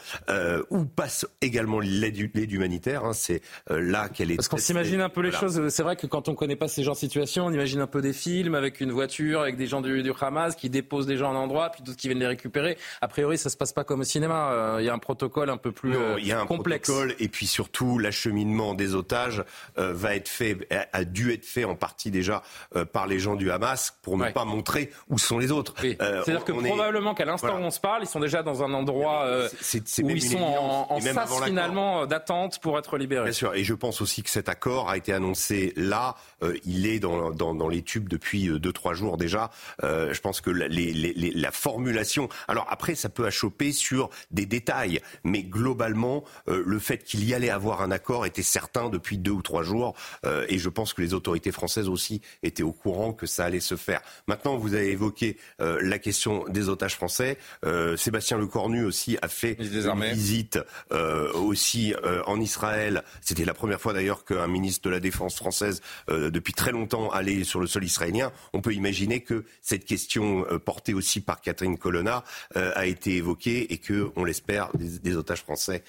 où passe également l'aide humanitaire. Hein, C'est là qu'elle est. Parce qu'on s'imagine un peu les choses. C'est vrai que quand on connaît pas ces genres de situations, on imagine un peu des films avec une voiture, avec des gens du, du Hamas qui déposent des gens à un endroit, puis d'autres qui viennent les récupérer. A priori, ça se passe pas comme au cinéma. Euh, il y a un protocole un peu plus non, il y a un complexe. Protocole, et puis surtout, l'acheminement des otages euh, va être fait, a dû être fait en partie déjà euh, par les gens du Hamas pour ne ouais. pas montrer où sont les autres. Oui. C'est-à-dire que probablement est... qu'à l'instant voilà. où on se parle, ils sont déjà dans un endroit c est, c est où ils sont en, en sas finalement d'attente pour être libérés. Bien sûr. Et je pense aussi que cet accord a été annoncé là. il est dans, dans, dans, les tubes depuis deux trois jours déjà. je pense que les, les, les, la formulation alors après, ça peut achoper sur des détails, mais globalement, euh, le fait qu'il y allait avoir un accord était certain depuis deux ou trois jours, euh, et je pense que les autorités françaises aussi étaient au courant que ça allait se faire. Maintenant, vous avez évoqué euh, la question des otages français. Euh, Sébastien Lecornu aussi a fait une visite euh, aussi en Israël. C'était la première fois d'ailleurs qu'un ministre de la Défense française, depuis très longtemps, allait sur le sol israélien. On peut imaginer que cette question portée aussi par Catherine Colonna colonna a été évoqué et que, on l'espère, des, otages français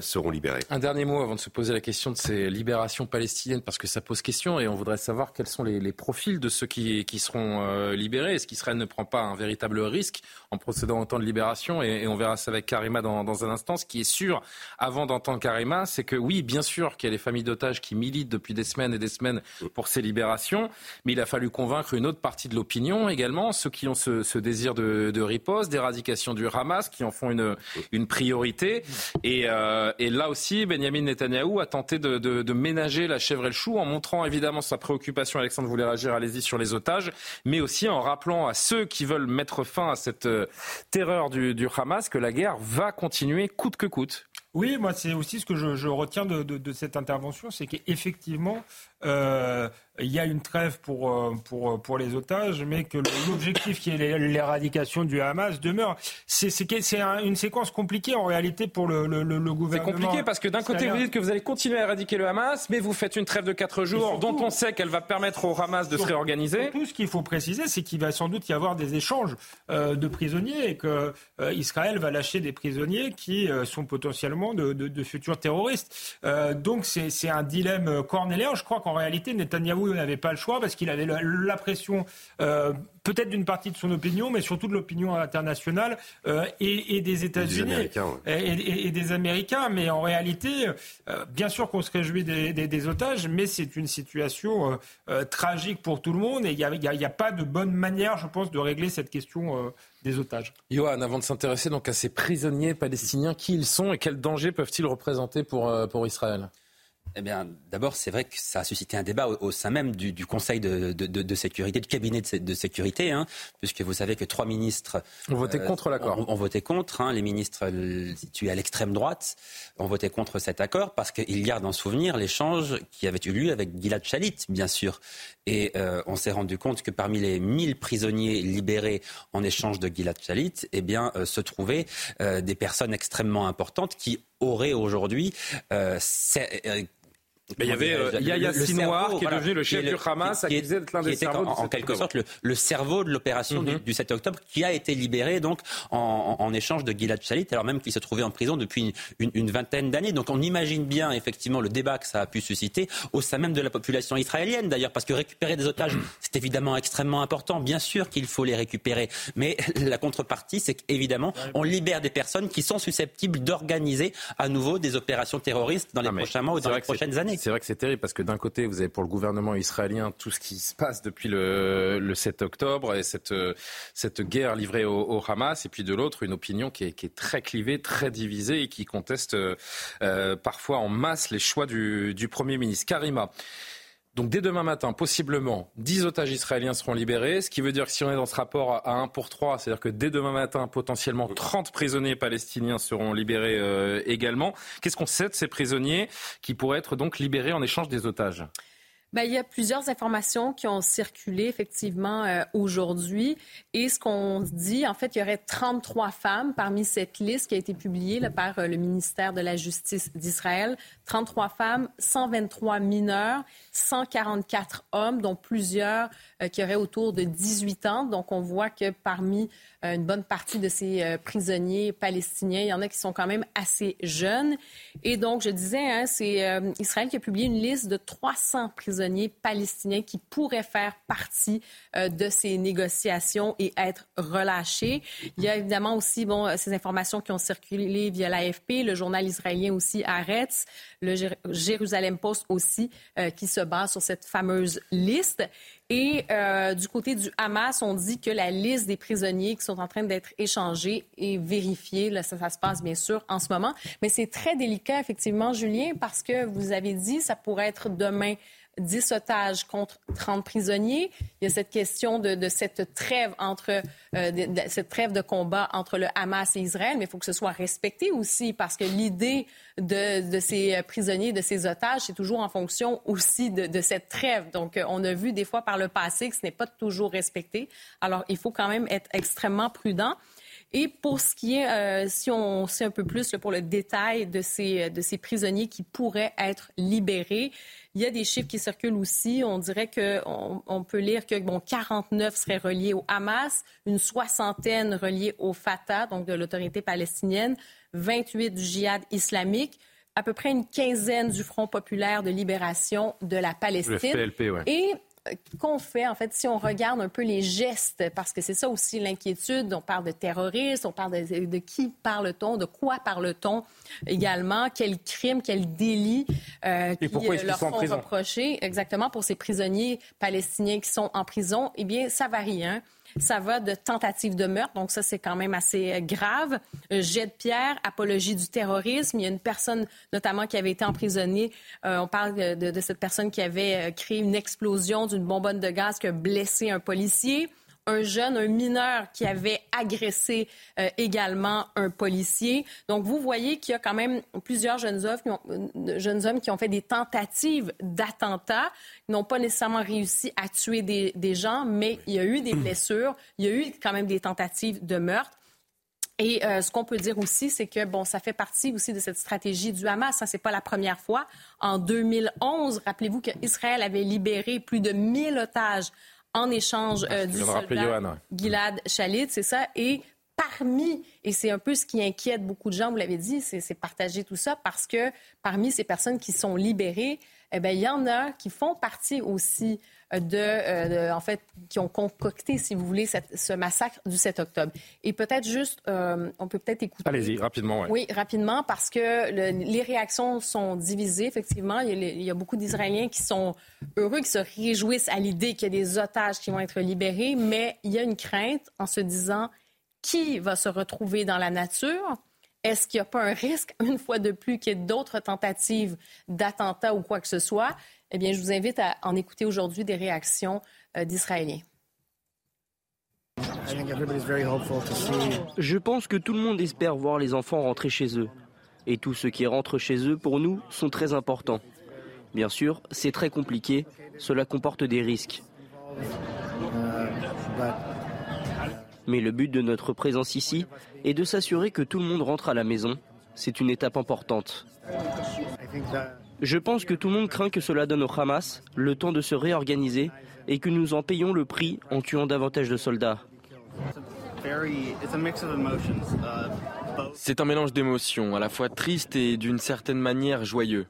seront libérés. Un dernier mot avant de se poser la question de ces libérations palestiniennes, parce que ça pose question et on voudrait savoir quels sont les, profils de ceux qui, qui seront libérés. Est-ce qu'Israël ne prend pas un véritable risque en procédant au temps de libération? Et, on verra ça avec Karima dans, dans, un instant. Ce qui est sûr, avant d'entendre Karima, c'est que oui, bien sûr qu'il y a les familles d'otages qui militent depuis des semaines et des semaines pour ces libérations, mais il a fallu convaincre une autre partie de l'opinion également, ceux qui ont ce, désir de, de riposte, d'éradication du Hamas, qui en font une, une priorité. Et, euh, et, là aussi, Benjamin Netanyahou a tenté de, ménager la chèvre et le chou en montrant évidemment sa préoccupation, Alexandre voulait réagir, allez-y, sur les otages, mais aussi en rappelant à ceux qui veulent mettre fin à cette euh, terreur du Hamas que la guerre va continuer coûte que coûte. Oui, moi c'est aussi ce que je, je retiens de, de, de, cette intervention, c'est qu'effectivement, euh, il y a une trêve pour, euh, pour, pour les otages, mais que l'objectif qui est l'éradication du Hamas demeure. C'est une séquence compliquée en réalité pour le, le, le gouvernement. C'est compliqué parce que d'un côté vous dites que vous allez continuer à éradiquer le Hamas, mais vous faites une trêve de quatre jours dont on sait qu'elle va permettre au Hamas de se réorganiser. Tout ce qu'il faut préciser, c'est qu'il va sans doute y avoir des échanges euh, de prisonniers et que euh, Israël va lâcher des prisonniers qui sont potentiellement de, futurs terroristes. donc c'est un dilemme cornélien. Je crois qu'en réalité, Netanyahou n'avait pas le choix parce qu'il avait la, pression euh, peut-être d'une partie de son opinion, mais surtout de l'opinion internationale euh, et, des États-Unis et, des Américains. Mais en réalité, euh, bien sûr qu'on se réjouit des, otages, mais c'est une situation tragique pour tout le monde et il n'y a, pas de bonne manière, je pense, de régler cette question des otages. Johan, avant de s'intéresser donc à ces prisonniers palestiniens, qui ils sont et quels dangers peuvent-ils représenter pour, pour Israël? Eh bien, d'abord, c'est vrai que ça a suscité un débat au, sein même du, Conseil de, sécurité, du cabinet de, sécurité, hein, puisque vous savez que trois ministres ont voté euh, contre l'accord. Ont, voté contre. Hein, les ministres situés à l'extrême droite ont voté contre cet accord parce qu'ils gardent en souvenir l'échange qui avait eu lieu avec Gilad Shalit, bien sûr. Et euh, on s'est rendu compte que parmi les 1000 prisonniers libérés en échange de Gilad Shalit, eh bien, euh, se trouvaient des personnes extrêmement importantes qui auraient aujourd'hui il y avait euh, Yahya Sinwar qui est devenu le chef du Hamas, accusé d'être l'un des cerveaux. En, quelque sorte, le, cerveau de l'opération du, mhm. 7 octobre, qui a été libéré donc en, échange de Gilad Shalit, alors même qu'il se trouvait en prison depuis une, vingtaine d'années. Donc on imagine bien effectivement le débat que ça a pu susciter au sein même de la population israélienne, d'ailleurs, parce que récupérer des otages, c'est évidemment extrêmement important. Bien sûr qu'il faut les récupérer, mais la contrepartie, c'est qu'évidemment, on libère des personnes qui sont susceptibles d'organiser à nouveau des opérations terroristes dans les prochains mois ou dans les prochaines années. C'est vrai que c'est terrible parce que d'un côté, vous avez pour le gouvernement israélien tout ce qui se passe depuis le, le 7 octobre et cette, cette guerre livrée au, Hamas, et puis de l'autre, une opinion qui est, qui est, très clivée, très divisée et qui conteste euh, parfois en masse les choix du, du Premier ministre. Karima. Donc dès demain matin, possiblement, 10 otages israéliens seront libérés, ce qui veut dire que si on est dans ce rapport à 1 pour 3, c'est-à-dire que dès demain matin, potentiellement 30 prisonniers palestiniens seront libérés euh, également. Qu'est-ce qu'on sait de ces prisonniers qui pourraient être donc libérés en échange des otages? Ben, il y a plusieurs informations qui ont circulé effectivement euh, aujourd'hui. Et ce qu'on dit, en fait, il y aurait 33 femmes parmi cette liste qui a été publiée par euh, le ministère de la Justice d'Israël. 33 femmes, 123 mineurs, 144 hommes, dont plusieurs qui auraient autour de 18 ans. Donc, on voit que parmi euh, une bonne partie de ces euh, prisonniers palestiniens. Il y en a qui sont quand même assez jeunes. Et donc, je disais, hein, c'est euh, Israël qui a publié une liste de 300 prisonniers palestiniens qui pourraient faire partie de ces négociations et être relâchés. Il y a évidemment aussi bon, ces informations qui ont circulé via l'AFP, le journal israélien aussi Haaretz, le Jérusalem Post aussi, qui se base sur cette fameuse liste. Et euh, du côté du Hamas, on dit que la liste des prisonniers qui sont en train d'être échangés est vérifiée. Là, ça, ça, se passe bien sûr en ce moment. Mais c'est très délicat, effectivement, Julien, parce que vous avez dit, ça pourrait être demain 10 otages contre 30 prisonniers. Il y a cette question de, cette trêve entre euh, de, cette trêve de combat entre le Hamas et Israël, mais il faut que ce soit respecté aussi parce que l'idée de, ces prisonniers, de ces otages, c'est toujours en fonction aussi de, cette trêve. Donc, euh, on a vu des fois par le passé que ce n'est pas toujours respecté. Alors, il faut quand même être extrêmement prudent. Et pour ce qui est, si on sait un peu plus pour le détail de ces, de ces prisonniers qui pourraient être libérés, il y a des chiffres qui circulent aussi. On dirait qu'on on peut lire que bon, 49 seraient reliés au Hamas, une soixantaine reliés au Fatah, donc de l'autorité palestinienne, 28 du djihad islamique à peu près une quinzaine du Front populaire de libération de la Palestine. Le FPLP, ouais. Et qu'on fait, en fait, si on regarde un peu les gestes, parce que c'est ça aussi l'inquiétude, on parle de terrorisme, on parle de, qui parle-t-on, de quoi parle-t-on également, quel crime, quel délit euh, qui euh, leur sont, reprochés, exactement, pour ces prisonniers palestiniens qui sont en prison, eh bien, ça varie. Hein? Ça va de tentative de meurtre, donc ça c'est quand même assez euh, grave. Jet de pierre, apologie du terrorisme. Il y a une personne notamment qui avait été emprisonnée. Euh, on parle de, de, cette personne qui avait euh, créé une explosion d'une bonbonne de gaz qui a blessé un policier un jeune, un mineur qui avait agressé euh, également un policier. Donc, vous voyez qu'il y a quand même plusieurs jeunes hommes qui ont, euh, fait des tentatives d'attentats, n'ont pas nécessairement réussi à tuer des, gens, mais il y a eu des blessures, il y a eu quand même des tentatives de meurtre. Et euh, ce qu'on peut dire aussi, c'est que bon, ça fait partie aussi de cette stratégie du Hamas. Ça, c'est pas la première fois. En 2011, rappelez-vous qu'Israël avait libéré plus de 1000 otages en échange euh, du soldat Gilad Shalit, c'est ça? Et parmi, et c'est un peu ce qui inquiète beaucoup de gens, vous l'avez dit, c'est partager tout ça, parce que parmi ces personnes qui sont libérées, eh bien, il y en a qui font partie aussi euh, de, en fait, qui ont concocté, si vous voulez, ce massacre du 7 octobre. Et peut-être juste, euh, on peut peut-être écouter. Allez-y, rapidement. Oui, rapidement, parce que les réactions sont divisées, effectivement. Il y a, il y a beaucoup d'Israéliens qui sont heureux, qui se réjouissent à l'idée qu'il y a des otages qui vont être libérés, mais il y a une crainte en se disant qui va se retrouver dans la nature? Est-ce qu'il n'y a pas un risque, une fois de plus, qu'il y ait d'autres tentatives d'attentats ou quoi que ce soit? Eh bien, je vous invite à en écouter aujourd'hui des réactions euh, d'Israéliens. Je pense que tout le monde espère voir les enfants rentrer chez eux. Et tous ceux qui rentrent chez eux, pour nous, sont très importants. Bien sûr, c'est très compliqué, cela comporte des risques. Mais le but de notre présence ici est de s'assurer que tout le monde rentre à la maison. C'est une étape importante. Je pense que tout le monde craint que cela donne au Hamas le temps de se réorganiser et que nous en payons le prix en tuant davantage de soldats. C'est un mélange d'émotions, à la fois triste et d'une certaine manière joyeux.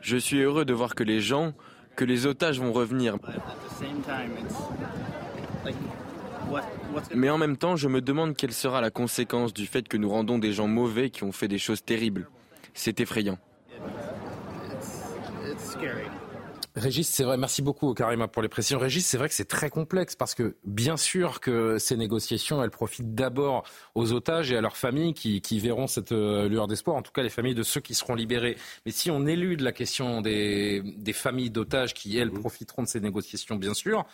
Je suis heureux de voir que les gens, que les otages vont revenir. Mais en même temps, je me demande quelle sera la conséquence du fait que nous rendons des gens mauvais qui ont fait des choses terribles. C'est effrayant. Régis, c'est vrai, merci beaucoup Karima pour les précisions. Régis, c'est vrai que c'est très complexe parce que bien sûr que ces négociations, elles profitent d'abord aux otages et à leurs familles qui, verront cette euh, lueur d'espoir, en tout cas les familles de ceux qui seront libérés. Mais si on élude la question des, des familles d'otages qui, elles, profiteront de ces négociations, bien sûr,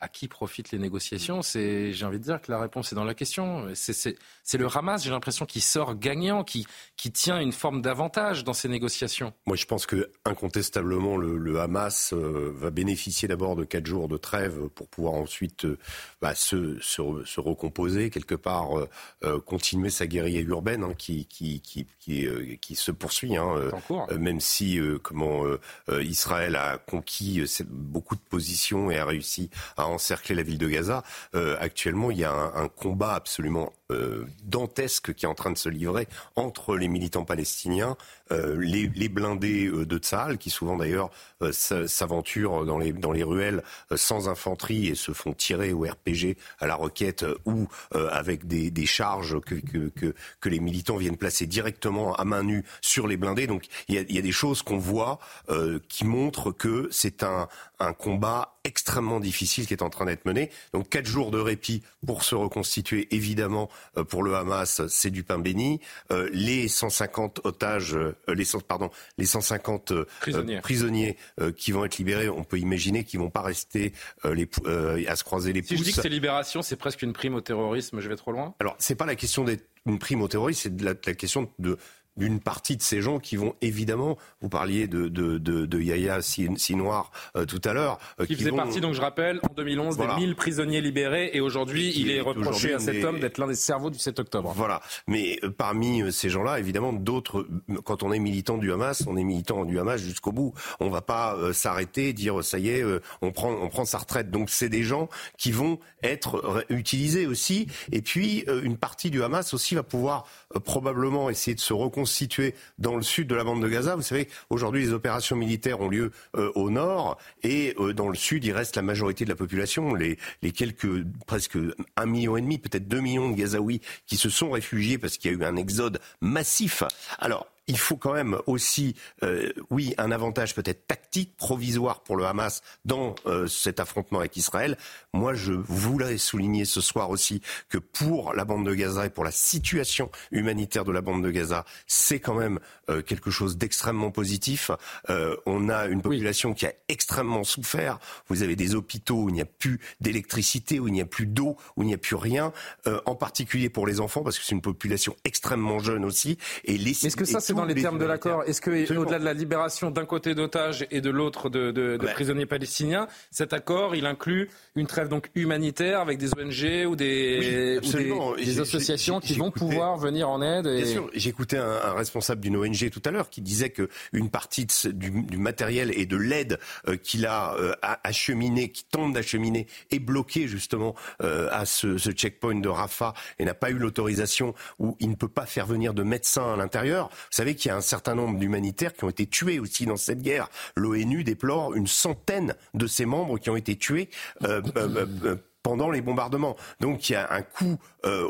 à qui profitent les négociations C'est, j'ai envie de dire que la réponse est dans la question. C'est le Hamas, j'ai l'impression, qui sort gagnant, qui, qui tient une forme d'avantage dans ces négociations. Moi, je pense que incontestablement, le, Hamas euh, va bénéficier d'abord de quatre jours de trêve pour pouvoir ensuite euh, bah, se, se, se, recomposer quelque part, euh, continuer sa guérilla urbaine hein, qui, qui, qui, qui, qui, se poursuit, hein, même si comment Israël a conquis beaucoup de positions et a réussi à encercler la ville de Gaza. Euh, actuellement, il y a un, combat absolument euh, dantesque qui est en train de se livrer entre les militants palestiniens, euh, les, les, blindés de Tzahal, qui souvent d'ailleurs s'aventurent dans les, dans les ruelles sans infanterie et se font tirer au RPG à la roquette ou avec des, des charges que, que, que, que, les militants viennent placer directement à main nue sur les blindés. Donc il y a, y a des choses qu'on voit qui montrent que c'est un, un combat extrêmement difficile qui est en train d'être mené. Donc quatre jours de répit pour se reconstituer, évidemment, euh, pour le Hamas, c'est du pain béni. Euh, les 150 otages, euh, les pardon, les 150 prisonniers, qui vont être libérés, on peut imaginer qu'ils vont pas rester les, à se croiser les pouces. Si je dis que ces libérations, c'est presque une prime au terrorisme, je vais trop loin Alors, c'est pas la question d'être une prime au terrorisme, c'est la, la question de d'une partie de ces gens qui vont évidemment, vous parliez de, de, de, de Yahya Sinoir euh, tout à l'heure. Euh, qui, faisait partie, donc je rappelle, en 2011, des 1000 prisonniers libérés et aujourd'hui il est reproché à cet homme d'être l'un des cerveaux du 7 octobre. Voilà, mais euh, parmi ces gens-là, évidemment, d'autres, quand on est militant du Hamas, on est militant du Hamas jusqu'au bout. On va pas s'arrêter, dire ça y est, on prend, on prend sa retraite. Donc c'est des gens qui vont être utilisés aussi. Et puis une partie du Hamas aussi va pouvoir probablement essayer de se reconstruire situé dans le sud de la bande de Gaza. Vous savez, aujourd'hui, les opérations militaires ont lieu euh, au nord et euh, dans le sud, il reste la majorité de la population, les, les quelques presque un million et demi, peut-être deux millions de Gazaouis qui se sont réfugiés parce qu'il y a eu un exode massif. Alors, il faut quand même aussi, euh, oui, un avantage peut-être tactique, provisoire pour le Hamas dans euh, cet affrontement avec Israël. Moi, je voulais souligner ce soir aussi que pour la bande de Gaza et pour la situation humanitaire de la bande de Gaza, c'est quand même euh, quelque chose d'extrêmement positif. on a une population qui a extrêmement souffert. Vous avez des hôpitaux où il n'y a plus d'électricité, où il n'y a plus d'eau, où il n'y a plus rien, en particulier pour les enfants, parce que c'est une population extrêmement jeune aussi. Et les, Est-ce que ça, c'est dans les termes de l'accord. Est-ce que, au-delà de la libération d'un côté d'otages et de l'autre de, de, de prisonniers palestiniens, cet accord, il inclut une trêve donc humanitaire avec des ONG ou des, ou des, associations qui vont pouvoir venir en aide. Et... Bien sûr, j'écoutais un, un, responsable d'une ONG tout à l'heure qui disait que une partie de, du, du, matériel et de l'aide euh, qu'il a euh, acheminé, qui tente d'acheminer, est bloquée justement euh, à ce, ce, checkpoint de Rafah et n'a pas eu l'autorisation où il ne peut pas faire venir de médecins à l'intérieur. Vous savez qu'il y a un certain nombre d'humanitaires qui ont été tués aussi dans cette guerre. L'ONU déplore une centaine de ses membres qui ont été tués. Euh, euh, euh, pendant les bombardements. Donc il y a un coût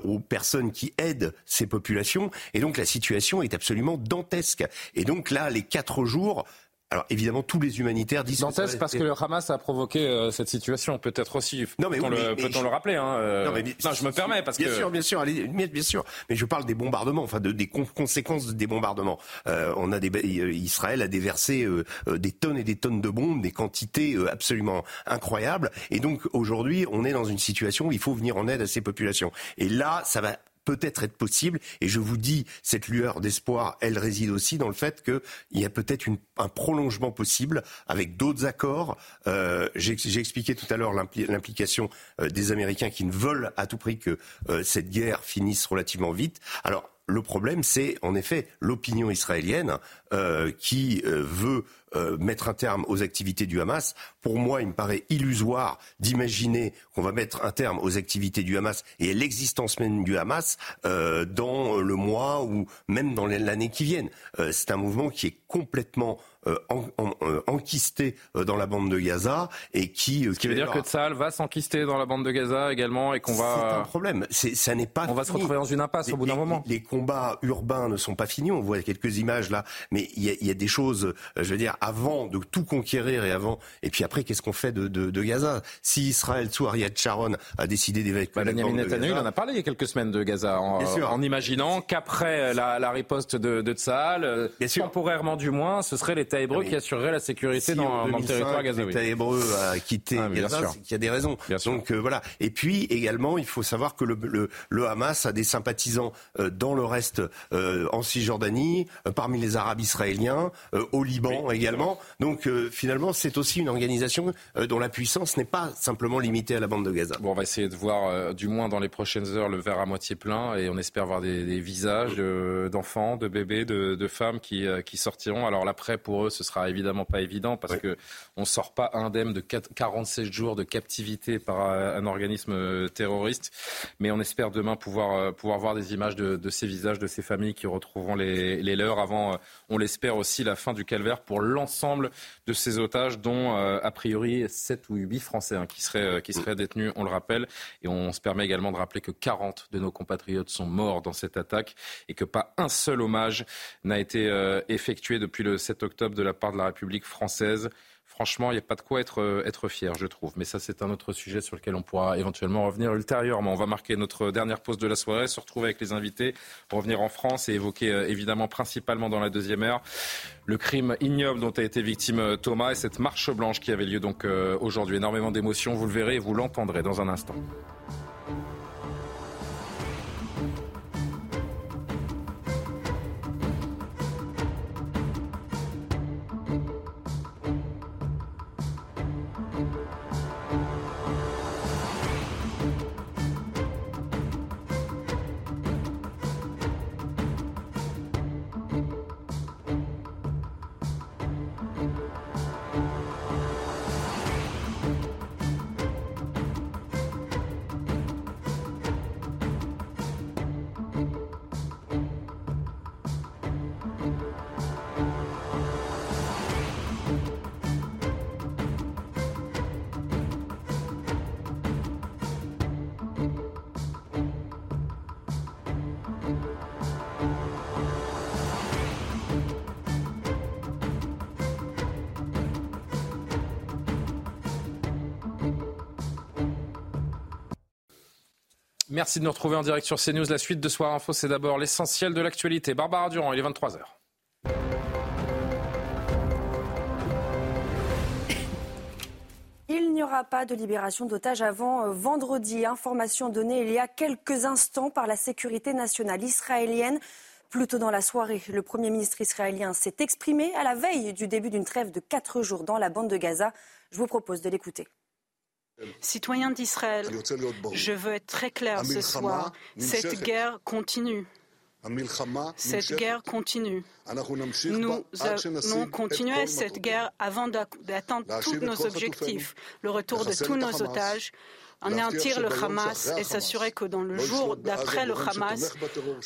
aux personnes qui aident ces populations et donc la situation est absolument dantesque. Et donc là, les quatre jours, alors évidemment, tous les humanitaires disent. Dantesque parce que le Hamas a provoqué euh, cette situation, peut-être aussi. Non mais peut-on le, peut le, rappeler hein, euh... non, mais, non, je me permets parce bien que. Bien sûr, bien sûr, allez, bien sûr. Mais je parle des bombardements, enfin de, des conséquences des bombardements. Euh, on a des, euh, Israël a déversé euh, des tonnes et des tonnes de bombes, des quantités absolument incroyables. Et donc aujourd'hui, on est dans une situation où il faut venir en aide à ces populations. Et là, ça va peut-être être possible. Et je vous dis, cette lueur d'espoir, elle réside aussi dans le fait qu'il y a peut-être un prolongement possible avec d'autres accords. Euh, J'ai expliqué tout à l'heure l'implication euh, des Américains qui ne veulent à tout prix que euh, cette guerre finisse relativement vite. Alors, le problème, c'est en effet l'opinion israélienne euh, qui euh, veut euh, mettre un terme aux activités du Hamas. Pour moi, il me paraît illusoire d'imaginer qu'on va mettre un terme aux activités du Hamas et à l'existence même du Hamas dans le mois ou même dans l'année qui vienne. c'est un mouvement qui est complètement euh, en, euh, enquisté euh, dans la bande de Gaza et qui. Ce qui veut dire que Tsahal va s'enquister dans la bande de Gaza également et qu'on va. C'est un problème. Ça n'est pas. On va se retrouver dans une impasse au bout d'un moment. Les, combats urbains ne sont pas finis. On voit quelques images là, mais il y a, y a, des choses. Je veux dire, avant de tout conquérir et avant, et puis après, qu'est-ce qu'on fait de, de, de, Gaza? Si Israël sous Ariad Sharon a décidé d'évacuer bah, de Gaza, il en a parlé il y a quelques semaines de Gaza, en, en imaginant qu'après la, la, riposte de, de Tsahal, temporairement du moins, ce serait l'État hébreu qui assurerait la sécurité dans, le territoire gazaoui. L'État hébreu a quitté ah, Gaza, il y a des raisons. Donc euh, voilà. Et puis également, il faut savoir que le, le, le Hamas a des sympathisants euh, dans le reste, euh, en Cisjordanie, parmi les Arabes israéliens, au Liban également. Donc finalement, c'est aussi une organisation dont la puissance n'est pas simplement limitée à la bande de Gaza. Bon, on va essayer de voir, du moins dans les prochaines heures, le verre à moitié plein, et on espère voir des, des visages d'enfants, de, bébés, de, de femmes qui, qui sortiront. Alors l'après, pour eux, ce sera évidemment pas évident parce qu'on que on sort pas indemne de 47 jours de captivité par un organisme euh, terroriste. Mais on espère demain pouvoir, euh, pouvoir voir des images de, ces visages, de ces familles qui retrouveront les, les leurs avant, euh, on l'espère aussi, la fin du calvaire pour l'ensemble de ces otages, dont a priori 7 ou 8 Français hein, qui, seraient, qui seraient détenus, on le rappelle. Et on se permet également de rappeler que 40 de nos compatriotes sont morts dans cette attaque et que pas un seul hommage n'a été effectué depuis le 7 octobre de la part de la République française. Franchement, il n'y a pas de quoi être, euh, être fier, je trouve. Mais ça, c'est un autre sujet sur lequel on pourra éventuellement revenir ultérieurement. On va marquer notre dernière pause de la soirée, se retrouver avec les invités, revenir en France et évoquer euh, évidemment principalement dans la deuxième heure le crime ignoble dont a été victime euh, Thomas et cette marche blanche qui avait lieu donc aujourd'hui. Énormément d'émotions, vous le verrez et vous l'entendrez dans un instant. Merci de nous retrouver en direct sur CNews. La suite de Soir Info, c'est d'abord l'essentiel de l'actualité. Barbara Durand, il est 23h. Il n'y aura pas de libération d'otages avant euh, vendredi. Information donnée il y a quelques instants par la sécurité nationale israélienne. Plus tôt dans la soirée, le Premier ministre israélien s'est exprimé à la veille du début d'une trêve de quatre jours dans la bande de Gaza. Je vous propose de l'écouter. Citoyens d'Israël, je veux être très clair ce soir. Cette guerre continue. Cette guerre continue. Nous allons continuer cette guerre avant d'atteindre tous nos objectifs, le retour de tous nos otages, anéantir le Hamas et s'assurer que dans le jour d'après le Hamas,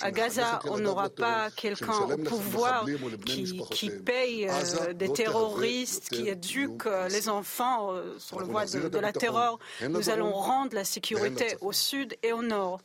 à Gaza, on n'aura pas quelqu'un au pouvoir qui, paye euh, des terroristes, qui éduque euh, les enfants euh, sur le voie de la terreur. Nous allons rendre la sécurité au sud et au nord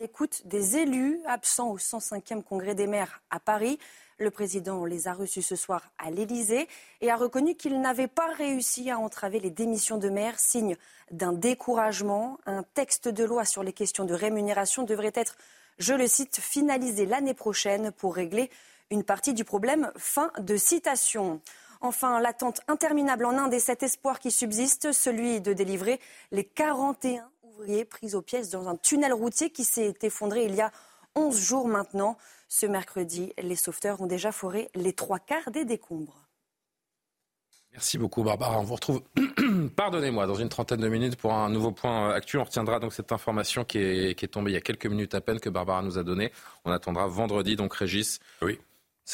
l'écoute des élus absents au 105e congrès des maires à Paris. Le président les a reçus ce soir à l'Élysée et a reconnu qu'il n'avait pas réussi à entraver les démissions de maires, signe d'un découragement. Un texte de loi sur les questions de rémunération devrait être, je le cite, finalisé l'année prochaine pour régler une partie du problème. Fin de citation. Enfin, l'attente interminable en Inde et cet espoir qui subsiste, celui de délivrer les 41 pris aux pièces dans un tunnel routier qui s'est effondré il y a 11 jours maintenant. Ce mercredi, les sauveteurs ont déjà foré les trois quarts des décombres. Merci beaucoup Barbara. On vous retrouve, pardonnez-moi, dans une trentaine de minutes pour un nouveau point actuel. On retiendra donc cette information qui est, qui est, tombée il y a quelques minutes à peine que Barbara nous a donnée. On attendra vendredi, donc Régis. Oui.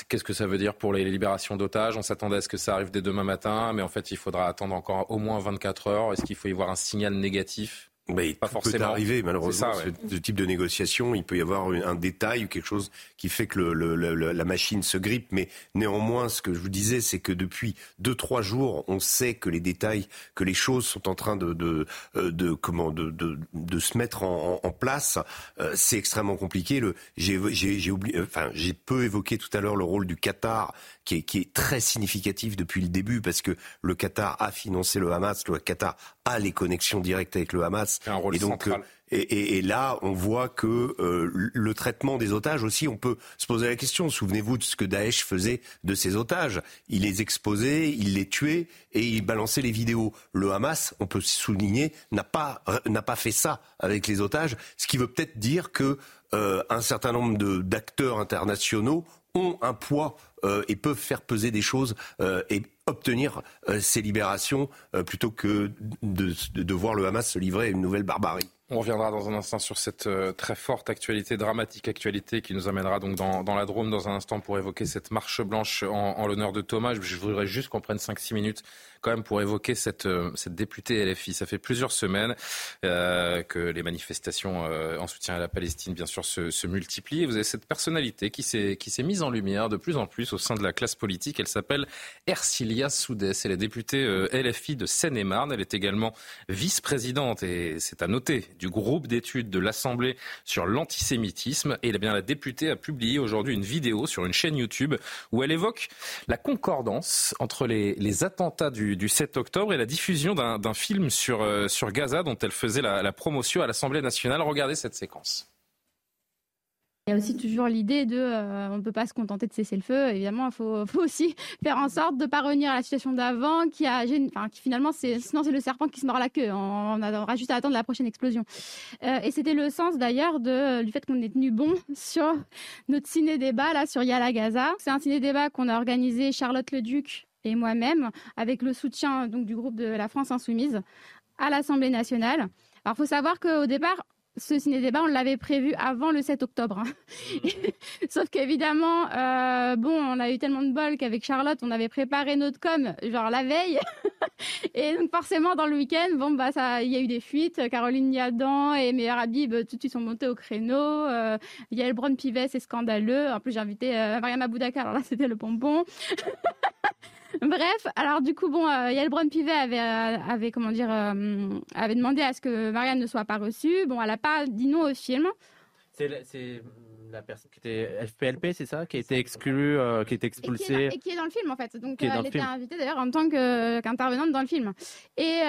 Qu'est-ce que ça veut dire pour les libérations d'otages? On s'attendait à ce que ça arrive dès demain matin, mais en fait, il faudra attendre encore au moins 24 heures. Est-ce qu'il faut y voir un signal négatif? Mais pas forcément. peut arriver, malheureusement, ce, type de négociation. Il peut y avoir un détail ou quelque chose qui fait que le, la machine se grippe. Mais néanmoins, ce que je vous disais, c'est que depuis deux, trois jours, on sait que les détails, que les choses sont en train de, de, euh, de comment, de, de, de, se mettre en, en place. Euh, c'est extrêmement compliqué. J'ai oublié, enfin, j'ai peu évoqué tout à l'heure le rôle du Qatar qui est, qui est très significatif depuis le début parce que le Qatar a financé le Hamas, le Qatar a les connexions directes avec le Hamas. Un rôle et donc, central. Et, et, et, là, on voit que euh, le traitement des otages aussi, on peut se poser la question. Souvenez-vous de ce que Daesh faisait de ses otages. Il les exposait, il les tuait et il balançait les vidéos. Le Hamas, on peut souligner, n'a pas n'a pas fait ça avec les otages, ce qui veut peut-être dire que euh, un certain nombre d'acteurs internationaux ont un poids euh, et peuvent faire peser des choses euh, et obtenir ces libérations plutôt que de, voir le Hamas se livrer à une nouvelle barbarie. On reviendra dans un instant sur cette très forte actualité, dramatique actualité qui nous amènera donc dans, la Drôme dans un instant pour évoquer cette marche blanche en, en l'honneur de Thomas. Je voudrais juste qu'on prenne 5-6 minutes quand même pour évoquer cette, euh, cette députée LFI. Ça fait plusieurs semaines euh, que les manifestations euh, en soutien à la Palestine, bien sûr, se, se multiplient. Vous avez cette personnalité qui s'est, mise en lumière de plus en plus au sein de la classe politique. Elle s'appelle Ercilia Soudès. Elle est députée LFI de Seine-et-Marne. Elle est également vice-présidente, et c'est à noter, du groupe d'études de l'Assemblée sur l'antisémitisme. Et eh bien, la députée a publié aujourd'hui une vidéo sur une chaîne YouTube où elle évoque la concordance entre les, les attentats du du, 7 octobre et la diffusion d'un film sur, euh, sur Gaza dont elle faisait la, promotion à l'Assemblée nationale. Regardez cette séquence. Il y a aussi toujours l'idée de, euh, on ne peut pas se contenter de cesser le feu. Évidemment, il faut, aussi faire en sorte de ne pas revenir à la situation d'avant, qui a, enfin, qui finalement, sinon c'est le serpent qui se mord la queue. On, aura juste à attendre la prochaine explosion. Euh, et c'était le sens d'ailleurs du fait qu'on ait tenu bon sur notre ciné-débat là sur Yala Gaza. C'est un ciné-débat qu'on a organisé Charlotte Leduc et moi-même, avec le soutien donc du groupe de la France Insoumise à l'Assemblée nationale. Alors, il faut savoir qu'au départ, ce ciné-débat, on l'avait prévu avant le 7 octobre. Hein. Sauf qu'évidemment, euh, bon, on a eu tellement de bol qu'avec Charlotte, on avait préparé notre com, genre la veille. et donc forcément, dans le week-end, bon, bah, ça, il y a eu des fuites. Caroline Niadan et Meir Habib, tout de suite, sont montés au créneau. Euh, Yael Braun-Pivet, c'est scandaleux. En plus, j'ai invité euh, Mariam Aboudaka, alors là, c'était le bonbon. Bref, alors du coup, bon, euh, Yael avait, euh, avait, comment dire, euh, avait demandé à ce que Marianne ne soit pas reçue. Bon, elle n'a pas dit non au film. C'est la personne qui était FPLP, c'est ça Qui a été exclue, qui a été expulsée. Et qui, est dans, le film, en fait. Donc, elle était invitée d'ailleurs en tant qu'intervenante dans le film. Et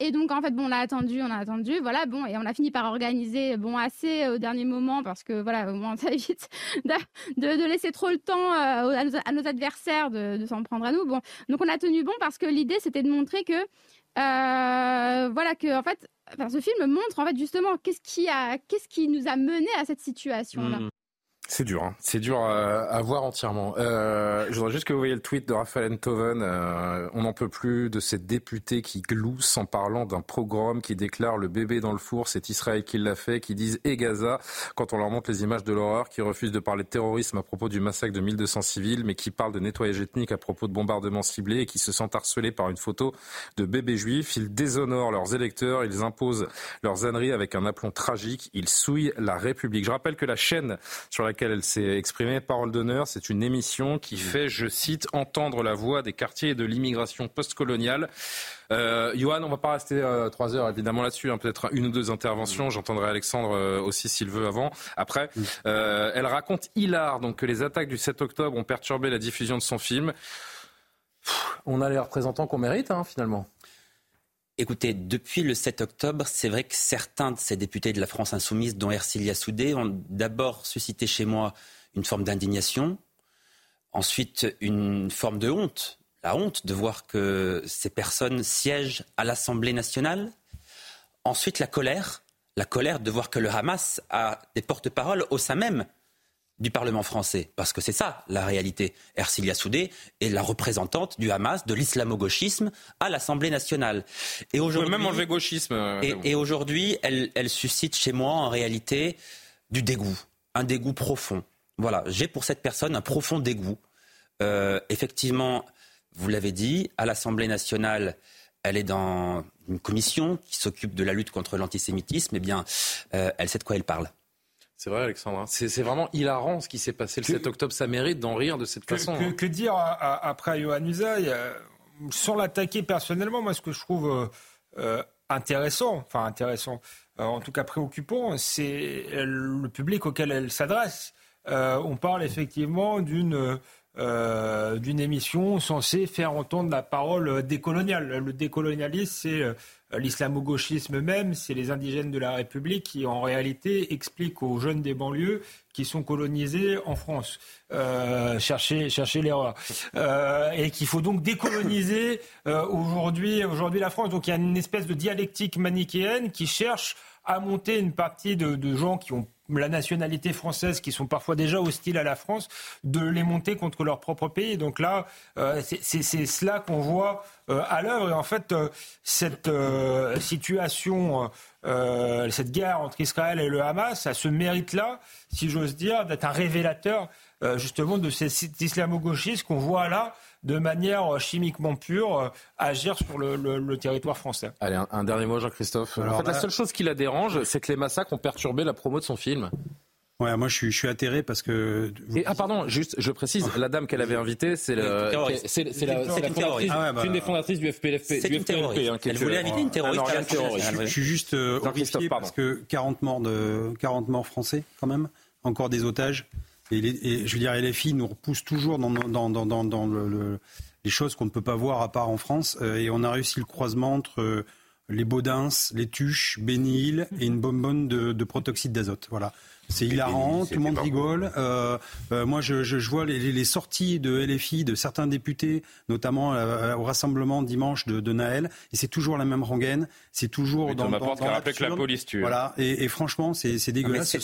Et donc, en fait, bon, on a attendu, on a attendu, voilà, bon, et on a fini par organiser, bon, assez au dernier moment, parce que, voilà, au moins, ça évite de, de, laisser trop le temps à, nos, adversaires de, s'en prendre à nous. Bon, donc on a tenu bon parce que l'idée, c'était de montrer que euh, voilà que en fait, ce film montre en fait justement qu'est-ce qui qui nous a mené à cette situation-là. Mmh. C'est dur, hein. c'est dur à, voir entièrement. Euh, je voudrais juste que vous voyez le tweet de Raphaël Enthoven. Euh, on n'en peut plus de ces députés qui gloussent en parlant d'un programme qui déclare le bébé dans le four, c'est Israël qui l'a fait, qui disent et Gaza quand on leur montre les images de l'horreur, qui refusent de parler de terrorisme à propos du massacre de 1200 civils, mais qui parlent de nettoyage ethnique à propos de bombardements ciblés et qui se sentent harcelés par une photo de bébés juifs. Ils déshonorent leurs électeurs, ils imposent leurs âneries avec un aplomb tragique, ils souillent la République. Je rappelle que la chaîne sur laquelle elle s'est exprimée. Parole d'honneur, c'est une émission qui fait, je cite, entendre la voix des quartiers et de l'immigration postcoloniale. Euh, Johan, on va pas rester euh, trois heures évidemment là-dessus, hein, peut-être une ou deux interventions. J'entendrai Alexandre euh, aussi s'il veut avant. Après, euh, elle raconte hilar donc que les attaques du 7 octobre ont perturbé la diffusion de son film. on a les représentants qu'on mérite hein, finalement. Écoutez, depuis le 7 octobre, c'est vrai que certains de ces députés de la France insoumise, dont Ercilia Soudé, ont d'abord suscité chez moi une forme d'indignation, ensuite une forme de honte, la honte de voir que ces personnes siègent à l'Assemblée nationale, ensuite la colère, la colère de voir que le Hamas a des porte-paroles au sein même du Parlement français, parce que c'est ça la réalité. Ercilia Soudé est la représentante du Hamas, de l'islamo-gauchisme à l'Assemblée nationale. Et aujourd'hui, même enlever gauchisme. Euh, et, aujourd'hui, elle, suscite chez moi en réalité du dégoût, un dégoût profond. Voilà, j'ai pour cette personne un profond dégoût. Euh, effectivement, vous l'avez dit, à l'Assemblée nationale, elle est dans une commission qui s'occupe de la lutte contre l'antisémitisme. Eh bien, euh, elle sait de quoi elle parle? C'est vrai, Alexandre. Hein. C'est vraiment hilarant ce qui s'est passé le 7 octobre. Ça mérite d'en rire de cette façon. Que, hein. que, dire après Johan Usaï Sans l'attaquer personnellement, moi, ce que je trouve euh, euh, intéressant, enfin intéressant, euh, en tout cas préoccupant, c'est le public auquel elle s'adresse. on parle effectivement d'une d'une émission censée faire entendre la parole décoloniale. Le décolonialisme, c'est euh, l'islamo-gauchisme même, c'est les indigènes de la République qui, en réalité, expliquent aux jeunes des banlieues qui sont colonisés en France. Euh, chercher, chercher l'erreur. Euh, et qu'il faut donc décoloniser euh, aujourd'hui, aujourd'hui la France. Donc il y a une espèce de dialectique manichéenne qui cherche à monter une partie de, de gens qui ont la nationalité française, qui sont parfois déjà hostiles à la France, de les monter contre leur propre pays. Donc là, euh, c'est cela qu'on voit euh, à l'œuvre. Et en fait, euh, cette situation, cette guerre entre Israël et le Hamas, a ce mérite-là, si j'ose dire, d'être un révélateur justement de cet islamo-gauchistes qu'on voit là de manière chimiquement pure agir sur le, territoire français. Allez, un, dernier mot, Jean-Christophe. En fait, la seule chose qui la dérange, c'est que les massacres ont perturbé la promo de son film. Ouais, moi je suis, je suis atterré parce que. ah pardon, juste, je précise, la dame qu'elle avait invitée, c'est le, c'est la, fondatrice, ah bah. une des fondatrices du FPLFP. C'est une terroriste. Hein, elle voulait inviter une terroriste. je, suis juste euh, horrifié parce que 40 morts de 40 morts français quand même, encore des otages. Et, et veux dire, LFI nous repousse toujours dans, dans, dans, dans, dans le des choses qu'on ne peut pas voir à part en France. Euh, et on a réussi le croisement entre euh, les Baudins, les Tuches, Bénil et une bonbonne de, de protoxyde d'azote. Voilà. C'est hilarant, tout le monde rigole. Euh, euh, moi, je, je, vois les, les, sorties de LFI de certains députés, notamment euh, au rassemblement dimanche de, de Naël, et c'est toujours la même rengaine. C'est toujours dans, dans, dans que la police tue. Voilà, et, et franchement, c'est dégueulasse.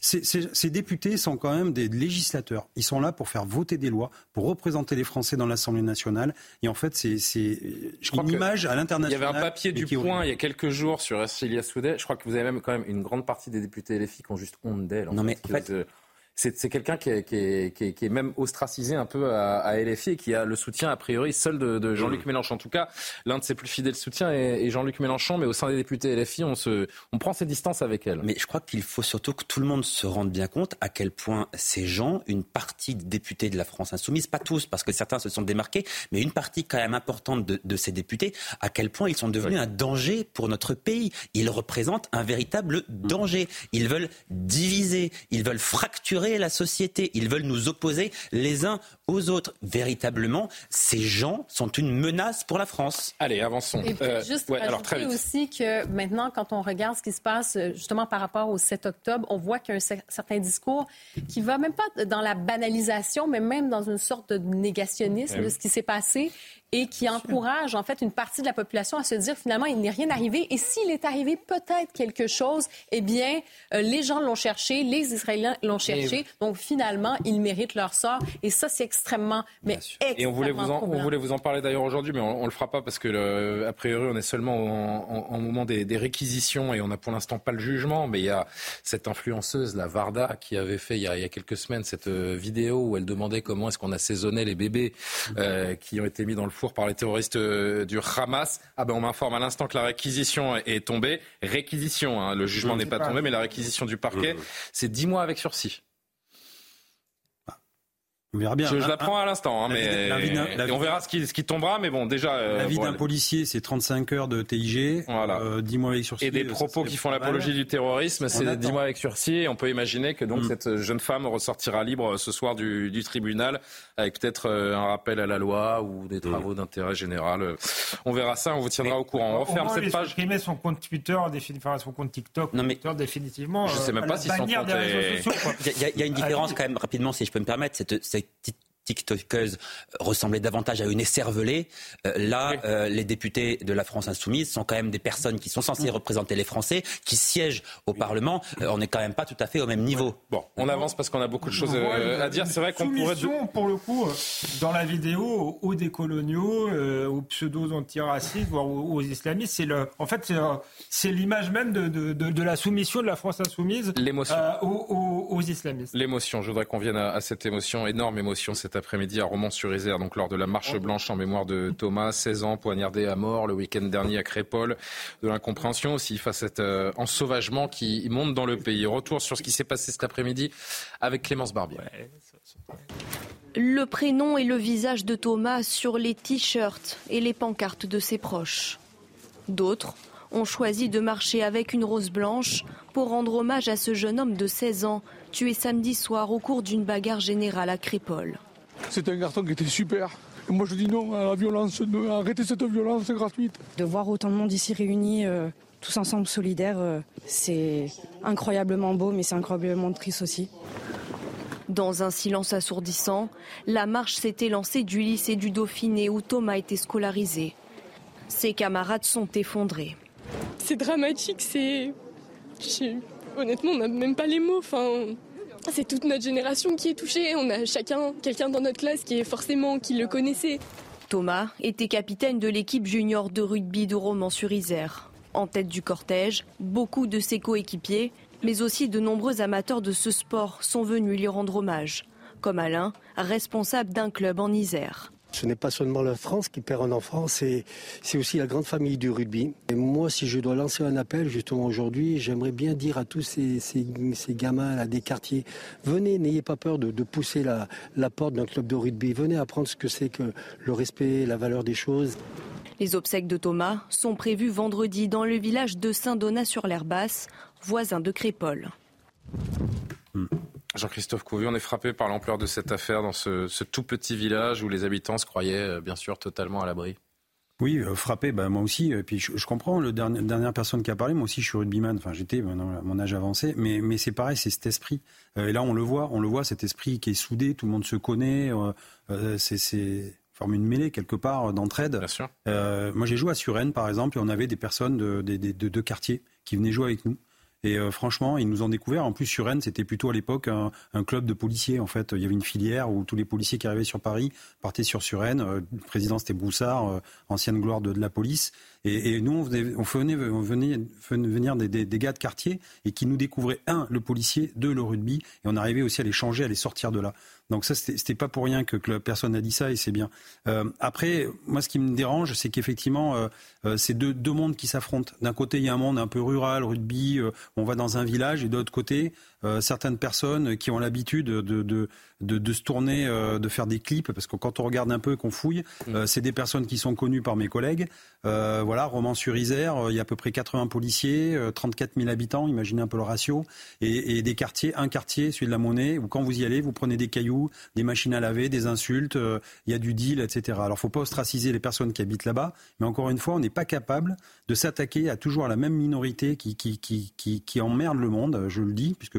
ces députés sont quand même des législateurs. Ils sont là pour faire voter des lois, pour représenter les Français dans l'Assemblée nationale. Et en fait, c'est une image à l'international. Il y avait un papier du Point il y a quelques jours sur Estilia Soudet. Je crois que vous avez même quand même une grande partie des députés LFI qui ont juste honte non, mais en fait, c'est quelqu'un qui, est, même ostracisé un peu à, LFI et qui a le soutien a priori seul de, Jean-Luc Mélenchon. En tout cas, l'un de ses plus fidèles soutiens est, Jean-Luc Mélenchon, mais au sein des députés LFI, on, se, on prend ses distances avec elle. Mais je crois qu'il faut surtout que tout le monde se rende bien compte à quel point ces gens, une partie des députés de la France insoumise, pas tous, parce que certains se sont démarqués, mais une partie quand même importante de, ces députés, à quel point ils sont devenus un danger pour notre pays. Ils représentent un véritable danger. Ils veulent diviser, ils veulent fracturer la société. Ils veulent nous opposer les uns aux autres. Véritablement, ces gens sont une menace pour la France. Allez, avançons. Et puis, juste alors, très vite. aussi que maintenant, quand on regarde ce qui se passe justement par rapport au 7 octobre, on voit qu'il y a un certain discours qui va même pas dans la banalisation, mais même dans une sorte de négationnisme de ce qui s'est passé et qui encourage en fait une partie de la population à se dire finalement il n'est rien arrivé et s'il est arrivé peut-être quelque chose, eh bien euh, les gens l'ont cherché, les Israéliens l'ont cherché, donc finalement ils méritent leur sort et ça c'est extrêmement mais extrêmement Et on voulait vous en, on voulait vous en parler d'ailleurs aujourd'hui, mais on, ne le fera pas parce que le, a priori on est seulement en, moment des, des, réquisitions et on n'a pour l'instant pas le jugement, mais il y a cette influenceuse la Varda qui avait fait il y a, il y a quelques semaines cette euh, vidéo où elle demandait comment est-ce qu'on assaisonnait les bébés euh, qui ont été mis dans le four par les terroristes euh, du Hamas. Ah ben on m'informe à l'instant que la réquisition est tombée. Réquisition, hein, le jugement n'est pas tombé, mais la réquisition du parquet, c'est dix mois avec sursis. On verra bien. Je, je l'apprends à l'instant, hein, mais on verra ce qui, ce qui, tombera. Mais bon, déjà. Euh, la vie d'un policier, c'est 35 heures de TIG, voilà. euh, 10 mois avec sursis. Et des propos qui font l'apologie du terrorisme, c'est 10 mois avec sursis. Et on peut imaginer que donc mm. cette jeune femme ressortira libre ce soir du, du tribunal, avec peut-être euh, un rappel à la loi ou des mm. travaux mmh. d'intérêt général. On verra ça, on vous tiendra au courant. On referme cette page. supprimer son compte Twitter, enfin, son compte TikTok, non, mais Twitter, définitivement. Je sais même pas si son compte. Il y, a une différence quand même rapidement, si je peux me permettre. Cette, cette tiktokeuse ressemblait davantage à une écervelée. Euh, là, euh, les députés de la France insoumise sont quand même des personnes qui sont censées représenter les Français, qui siègent au Parlement. Euh, on n'est quand même pas tout à fait au même niveau. Bon, on avance parce qu'on a beaucoup de choses à dire. C'est vrai qu'on pourrait... pour le coup, dans la vidéo, aux décoloniaux, aux pseudo-antiracistes, voire aux, islamistes, c'est le... En fait, c'est l'image même de, de, de, la soumission de la France insoumise aux, aux, islamistes. L'émotion, je voudrais qu'on vienne à, à, cette émotion, énorme émotion, cette après-midi à Romans-sur-Isère, donc lors de la marche blanche en mémoire de Thomas, 16 ans, poignardé à mort le week-end dernier à Crépole. De l'incompréhension aussi face à cet euh, ensauvagement qui monte dans le pays. Retour sur ce qui s'est passé cet après-midi avec Clémence Barbier. Le prénom et le visage de Thomas sur les t-shirts et les pancartes de ses proches. D'autres ont choisi de marcher avec une rose blanche pour rendre hommage à ce jeune homme de 16 ans tué samedi soir au cours d'une bagarre générale à Crépole. C'est un garçon qui était super. moi je dis non à la violence, arrêtez cette violence gratuite. De voir autant de monde ici réunis, euh, tous ensemble solidaires, euh, c'est incroyablement beau, mais c'est incroyablement triste aussi. Dans un silence assourdissant, la marche s'était lancée du lycée du Dauphiné où Thomas était scolarisé. Ses camarades sont effondrés. C'est dramatique, c'est. Honnêtement, on n'a même pas les mots. Enfin, c'est toute notre génération qui est touchée. On a chacun quelqu'un dans notre classe qui est forcément qui le connaissait. Thomas était capitaine de l'équipe junior de rugby de Romans-sur-Isère. En tête du cortège, beaucoup de ses coéquipiers, mais aussi de nombreux amateurs de ce sport sont venus lui rendre hommage, comme Alain, responsable d'un club en Isère. Ce n'est pas seulement la France qui perd un enfant, c'est aussi la grande famille du rugby. Et moi, si je dois lancer un appel justement aujourd'hui, j'aimerais bien dire à tous ces, ces, gamins là, des quartiers, venez, n'ayez pas peur de, pousser la, la porte d'un club de rugby. Venez apprendre ce que c'est que le respect, la valeur des choses. Les obsèques de Thomas sont prévues vendredi dans le village de Saint-Donat-sur-l'Herbasse, voisin de Crépole. Hmm. Jean-Christophe Couvi, on est frappé par l'ampleur de cette affaire dans ce, tout petit village où les habitants se croyaient euh, bien sûr totalement à l'abri. Oui, euh, frappé, bah, moi aussi. Et puis je, comprends, la dernière personne qui a parlé, moi aussi je suis rugbyman, enfin j'étais à mon âge avancé, mais, mais c'est pareil, c'est cet esprit. Euh, et là on le voit, on le voit, cet esprit qui est soudé, tout le monde se connaît, c'est forme une mêlée quelque part d'entraide. Bien sûr. moi j'ai joué à Suresnes par exemple, et on avait des personnes de, de, de, de quartier qui venaient jouer avec nous. Et euh, franchement, ils nous ont découvert. En plus, sur c'était plutôt à l'époque un, club de policiers. En fait, il y avait une filière où tous les policiers qui arrivaient sur Paris partaient sur Suresnes. Euh, le président, c'était Broussard, euh, ancienne gloire de, la police. Et, nous, on venait, on venait, on venait, venir des, des, gars de quartier et qui nous découvraient, un, le policier, deux, le rugby. Et on arrivait aussi à les changer, à les sortir de là. Donc ça, c'était pas pour rien que, que personne n'a dit ça et c'est bien. Euh, après, moi, ce qui me dérange, c'est qu'effectivement, euh, euh c'est deux, deux, mondes qui s'affrontent. D'un côté, il y a un monde un peu rural, rugby, euh, on va dans un village et de l'autre côté, euh, certaines personnes qui ont l'habitude de, de, de, de, se tourner, euh, de faire des clips, parce que quand on regarde un peu et qu'on fouille, mm. euh, c'est des personnes qui sont connues par mes collègues. voilà, Romans-sur-Isère, il y a à peu près 80 policiers, 34 000 habitants, imaginez un peu le ratio, et, et, des quartiers, un quartier, celui de la Monnaie, où quand vous y allez, vous prenez des cailloux, des machines à laver, des insultes, il y a du deal, etc. Alors, faut pas ostraciser les personnes qui habitent là-bas, mais encore une fois, on n'est pas capable de s'attaquer à toujours la même minorité qui, qui, qui, qui, emmerde le monde, je le dis, puisque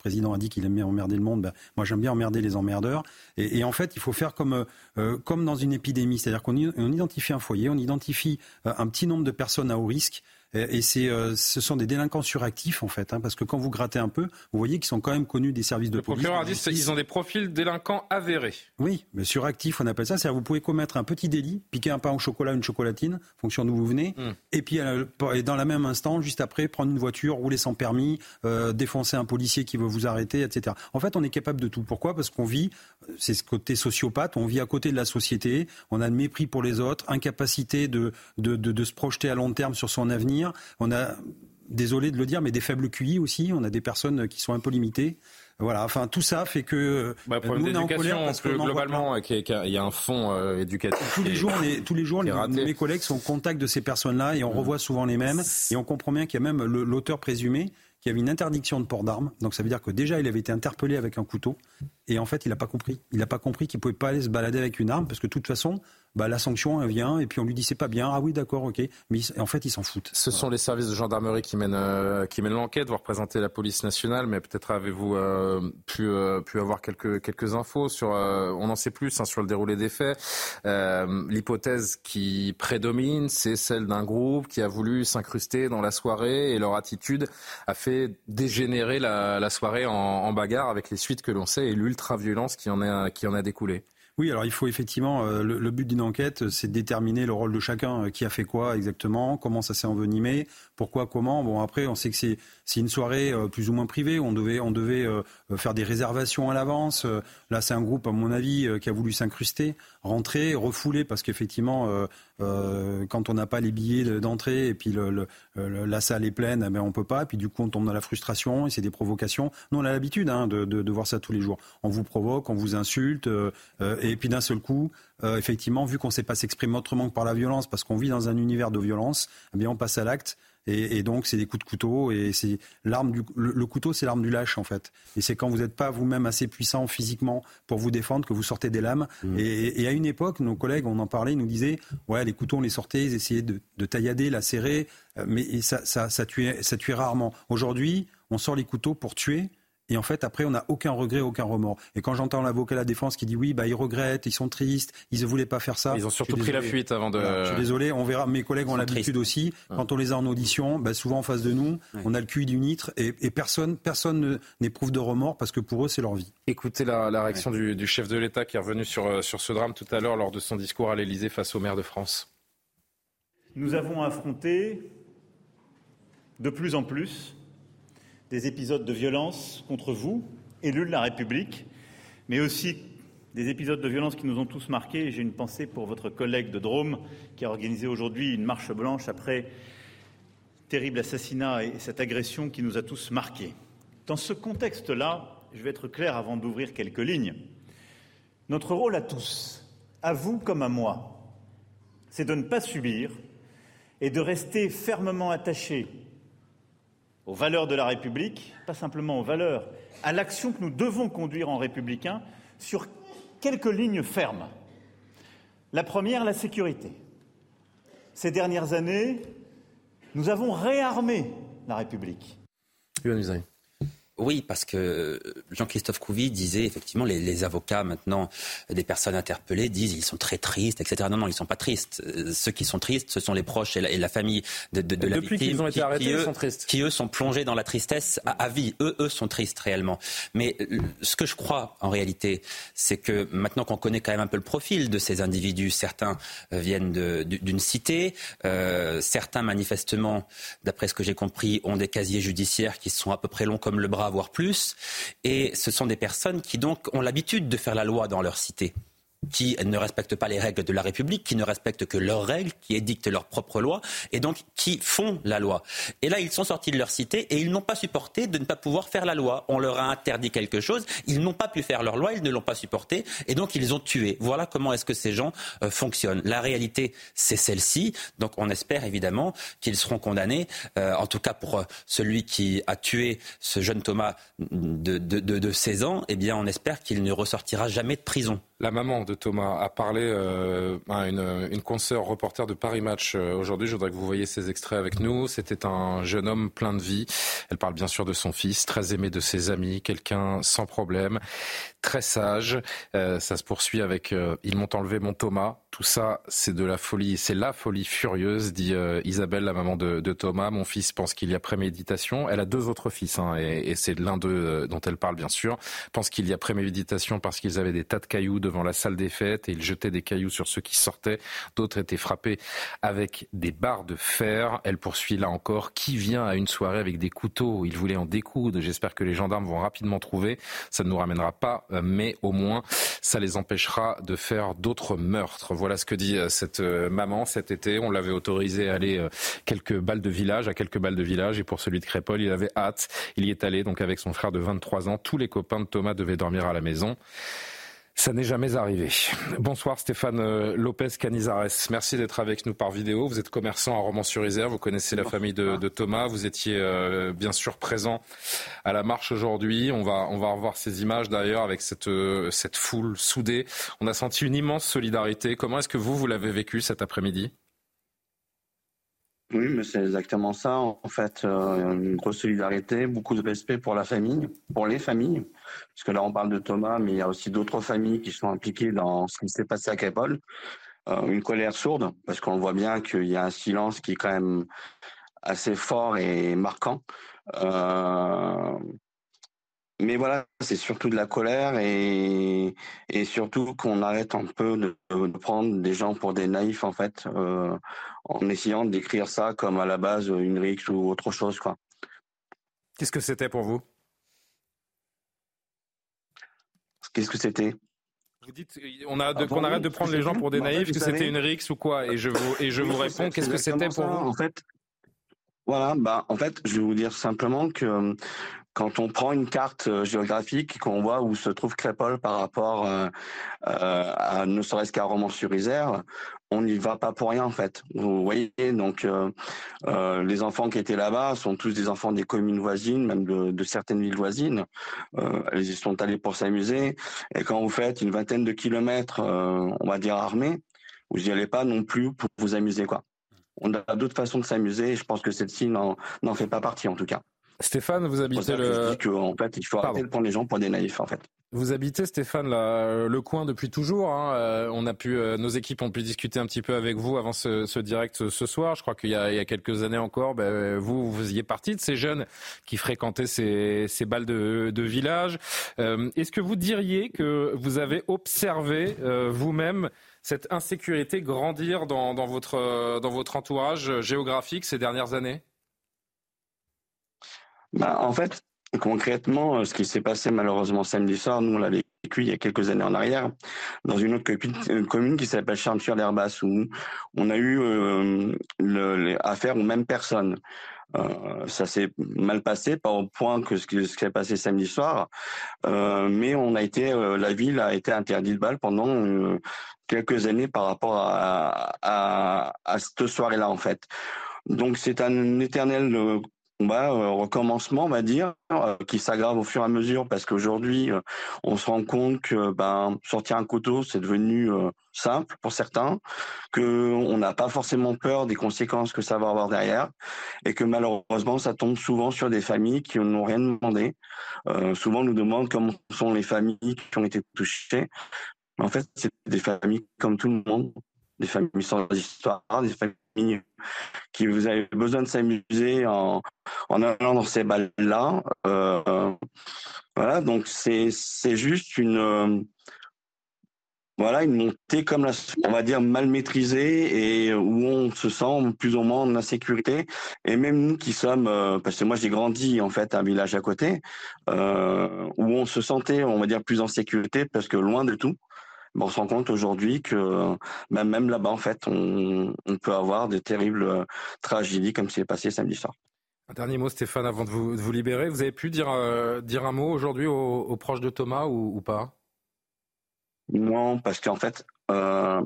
président a dit qu'il aimait emmerder le monde. Ben, moi, j'aime bien emmerder les emmerdeurs. Et, et, en fait, il faut faire comme, euh, comme dans une épidémie. C'est-à-dire qu'on identifie un foyer, on identifie euh, un petit nombre de personnes à haut risque et c'est, euh, ce sont des délinquants suractifs en fait, hein, parce que quand vous grattez un peu, vous voyez qu'ils sont quand même connus des services de le police. Le dit qu'ils ont des profils délinquants avérés. Oui, mais suractifs, on appelle ça. C'est-à-dire vous pouvez commettre un petit délit, piquer un pain au chocolat, une chocolatine, fonction d'où vous venez, mm. et puis et dans la même instant, juste après, prendre une voiture, rouler sans permis, euh, défoncer un policier qui veut vous arrêter, etc. En fait, on est capable de tout. Pourquoi? Parce qu'on vit, c'est ce côté sociopathe, on vit à côté de la société, on a le mépris pour les autres, incapacité de, de, de, de se projeter à long terme sur son avenir on a, désolé de le dire, mais des faibles QI aussi. On a des personnes qui sont un peu limitées. Voilà, enfin tout ça fait que bah, nous on est en colère parce que globalement il y a un fond euh, éducatif. Tous les jours, tous les jours, mes collègues sont en contact de ces personnes-là et on mmh. revoit souvent les mêmes et on comprend bien qu'il y a même l'auteur présumé qui avait une interdiction de port d'armes. Donc ça veut dire que déjà il avait été interpellé avec un couteau et en fait il n'a pas compris. Il n'a pas compris qu'il pouvait pas aller se balader avec une arme parce que de toute façon bah, la sanction elle vient et puis on lui dit c'est pas bien, ah oui d'accord, ok, mais en fait ils s'en foutent. Ce sont les services de gendarmerie qui mènent, euh, qui mènent l'enquête, vous représentez la police nationale, mais peut-être avez-vous euh, pu, euh, pu avoir quelques, quelques infos sur, on en sait plus hein, sur le déroulé des faits. L'hypothèse qui prédomine, c'est celle d'un groupe qui a voulu s'incruster dans la soirée et leur attitude a fait dégénérer la, la soirée en, en, bagarre avec les suites que l'on sait et l'ultra-violence qui, en a, qui en a découlé. Oui, alors il faut effectivement, euh, le, but d'une enquête, c'est de déterminer le rôle de chacun, euh, qui a fait quoi exactement, comment ça s'est envenimé, pourquoi, comment. Bon, après, on sait que c'est une soirée euh, plus ou moins privée, on devait, on devait faire des réservations à l'avance. là, c'est un groupe, à mon avis, qui a voulu s'incruster, rentrer, refouler, parce qu'effectivement, quand on n'a pas les billets d'entrée et puis la salle est pleine, eh ben on peut pas. Puis du coup, on tombe dans la frustration et c'est des provocations. Nous, on a l'habitude hein, de, voir ça tous les jours. On vous provoque, on vous insulte. et puis d'un seul coup, euh, effectivement, vu qu'on ne sait pas s'exprimer autrement que par la violence, parce qu'on vit dans un univers de violence, eh bien on passe à l'acte. Et, donc c'est des coups de couteau et c'est l'arme du le, couteau c'est l'arme du lâche en fait. Et c'est quand vous n'êtes pas vous-même assez puissant physiquement pour vous défendre que vous sortez des lames. Mmh. et, à une époque nos collègues on en parlait ils nous disaient ouais les couteaux on les sortait ils essayaient de, de taillader lacérer euh, mais ça, ça, ça tuait ça tuait rarement. Aujourd'hui on sort les couteaux pour tuer et en fait, après, on n'a aucun regret, aucun remords. Et quand j'entends l'avocat de la défense qui dit oui, bah, ils regrettent, ils sont tristes, ils ne voulaient pas faire ça. Ils ont surtout pris la fuite avant de. je suis désolé, on verra. Mes collègues ont l'habitude aussi. Quand on les a en audition, bah, souvent en face de nous, on a le cul du nitre et, personne, personne n'éprouve de remords parce que pour eux, c'est leur vie. Écoutez la, réaction du, du, chef de l'État qui est revenu sur, euh, sur ce drame tout à l'heure lors de son discours à l'Élysée face au maire de France. Nous avons affronté de plus en plus des épisodes de violence contre vous, élus de la République, mais aussi des épisodes de violence qui nous ont tous marqués. J'ai une pensée pour votre collègue de Drôme qui a organisé aujourd'hui une marche blanche après terrible assassinat et cette agression qui nous a tous marqués. Dans ce contexte-là, je vais être clair avant d'ouvrir quelques lignes. Notre rôle à tous, à vous comme à moi, c'est de ne pas subir et de rester fermement attachés aux valeurs de la République, pas simplement aux valeurs, à l'action que nous devons conduire en républicain sur quelques lignes fermes. La première, la sécurité. Ces dernières années, nous avons réarmé la République. Oui, parce que Jean-Christophe Couvi disait effectivement les, les, avocats maintenant des personnes interpellées disent ils sont très tristes, etc. Non, non, ils sont pas tristes. Euh, ceux qui sont tristes, ce sont les proches et la, famille de, de, de la Depuis qu'ils ont été arrêtés, qui, eux, ils sont tristes. Qui eux sont plongés dans la tristesse à, à, vie. Eux, eux sont tristes réellement. Mais euh, ce que je crois en réalité, c'est que maintenant qu'on connaît quand même un peu le profil de ces individus, certains euh, viennent d'une cité, euh, certains manifestement, d'après ce que j'ai compris, ont des casiers judiciaires qui sont à peu près longs comme le bras voire plus. Et ce sont des personnes qui donc ont l'habitude de faire la loi dans leur cité. Qui ne respectent pas les règles de la République, qui ne respectent que leurs règles, qui édictent leurs propres lois, et donc qui font la loi. Et là, ils sont sortis de leur cité et ils n'ont pas supporté de ne pas pouvoir faire la loi. On leur a interdit quelque chose, ils n'ont pas pu faire leur loi, ils ne l'ont pas supporté, et donc ils ont tué. Voilà comment est-ce que ces gens euh, fonctionnent. La réalité, c'est celle-ci, donc on espère évidemment qu'ils seront condamnés, euh, en tout cas pour euh, celui qui a tué ce jeune Thomas de, de, de, de 16 ans, eh bien on espère qu'il ne ressortira jamais de prison. La maman de Thomas a parlé euh, à une, une consoeur reporter de Paris Match euh, aujourd'hui. Je voudrais que vous voyez ces extraits avec nous. C'était un jeune homme plein de vie. Elle parle bien sûr de son fils, très aimé de ses amis, quelqu'un sans problème, très sage. Euh, ça se poursuit avec euh, Ils m'ont enlevé mon Thomas. Tout ça, c'est de la folie. C'est la folie furieuse, dit euh, Isabelle, la maman de, de, Thomas. Mon fils pense qu'il y a préméditation. Elle a deux autres fils, hein, et, et c'est l'un d'eux dont elle parle bien sûr. Pense qu'il y a préméditation parce qu'ils avaient des tas de cailloux devant la salle des fêtes et ils jetaient des cailloux sur ceux qui sortaient. D'autres étaient frappés avec des barres de fer. Elle poursuit là encore. Qui vient à une soirée avec des couteaux? Il voulait en découdre. J'espère que les gendarmes vont rapidement trouver. Ça ne nous ramènera pas, mais au moins ça les empêchera de faire d'autres meurtres. Voilà ce que dit cette maman cet été. On l'avait autorisé à aller quelques balles de village, à quelques balles de village. Et pour celui de Crépol, il avait hâte. Il y est allé donc avec son frère de 23 ans. Tous les copains de Thomas devaient dormir à la maison. Ça n'est jamais arrivé. Bonsoir Stéphane Lopez Canizares. Merci d'être avec nous par vidéo. Vous êtes commerçant à Romans-sur-Isère. Vous connaissez la famille de, de, Thomas. Vous étiez euh, bien sûr présent à la marche aujourd'hui. On va, on va revoir ces images d'ailleurs avec cette, euh, cette foule soudée. On a senti une immense solidarité. Comment est-ce que vous, vous l'avez vécu cet après-midi? Oui, mais c'est exactement ça. En fait, euh, une grosse solidarité, beaucoup de respect pour la famille, pour les familles. Parce que là, on parle de Thomas, mais il y a aussi d'autres familles qui sont impliquées dans ce qui s'est passé à Crépol. Euh, une colère sourde, parce qu'on voit bien qu'il y a un silence qui est quand même assez fort et marquant. Euh, mais voilà, c'est surtout de la colère et, et surtout qu'on arrête un peu de, de, prendre des gens pour des naïfs en fait, euh, en essayant de décrire ça comme à la base une rixe ou autre chose quoi. Qu'est-ce que c'était pour vous? Qu'est-ce que c'était? Vous dites on a de, qu'on arrête de prendre les gens pour des naïfs, que c'était une rixe ou quoi? Et je vous et je vous réponds, qu'est-ce que c'était pour vous? En fait, voilà, bah en fait, je vais vous dire simplement que quand on prend une carte géographique qu'on voit où se trouve Crépol par rapport euh, euh, à ne serait-ce qu'à Romans-sur-Isère, on n'y va pas pour rien en fait. Vous voyez, donc euh, euh, les enfants qui étaient là-bas sont tous des enfants des communes voisines, même de, certaines villes voisines. Euh, ils y sont allés pour s'amuser. Et quand vous faites une vingtaine de kilomètres, on va dire armés, vous n'y allez pas non plus pour vous amuser quoi. On a d'autres façons de s'amuser. Je pense que celle-ci n'en fait pas partie en tout cas. Stéphane, vous habitez le. Que, en fait, il faut Pardon. arrêter de prendre les gens pour des naïfs, en fait. Vous habitez, Stéphane, là, le coin depuis toujours. Hein. Euh, on a pu, euh, nos équipes ont pu discuter un petit peu avec vous avant ce, ce direct ce soir. Je crois qu'il y, y, a quelques années encore, ben, vous, vous faisiez partie de ces jeunes qui fréquentaient ces, ces balles de, de village. Euh, Est-ce que vous diriez que vous avez observé vous-même cette insécurité grandir dans, dans, votre, dans votre entourage géographique ces dernières années? Bah, en fait, concrètement, ce qui s'est passé malheureusement samedi soir, nous on l'a vécu il y a quelques années en arrière, dans une autre commune, commune qui s'appelle Charles-sur l'Herbasse, où on a eu euh, aux mêmes personnes. Euh, ça s'est mal passé, pas au point que ce qui s'est passé samedi soir, euh, mais on a été, euh, la ville a été interdite de balle pendant euh, quelques années par rapport à cette soirée-là en fait. Donc c'est un éternel euh, recommencement, on va dire, euh, qui s'aggrave au fur et à mesure parce qu'aujourd'hui, euh, on se rend compte que ben, sortir un couteau, c'est devenu simple pour certains, que on n'a pas forcément peur des conséquences que ça va avoir derrière, et que malheureusement, ça tombe souvent sur des familles qui n'ont rien demandé. Souvent, on nous demande comment sont les familles qui ont été touchées. En fait, c'est des familles comme tout le monde, des familles sans histoire, des familles qui vous avez besoin de s'amuser en, allant dans ces balles-là. Euh, voilà, donc c'est juste une euh, voilà une montée comme la, on va dire mal maîtrisée et où on se sent plus ou moins en insécurité. Et même nous qui sommes, euh, parce que moi j'ai grandi en fait à un village à côté, où on se sentait, on va dire plus en sécurité parce que loin de tout. On se rend compte aujourd'hui que bah, même là-bas, en fait, on, peut avoir des terribles tragédies comme c'est passé samedi soir. Un dernier mot, Stéphane, avant de vous, libérer. Vous avez pu dire, dire un mot aujourd'hui aux, proches de Thomas ou, pas? Non, parce qu'en fait, il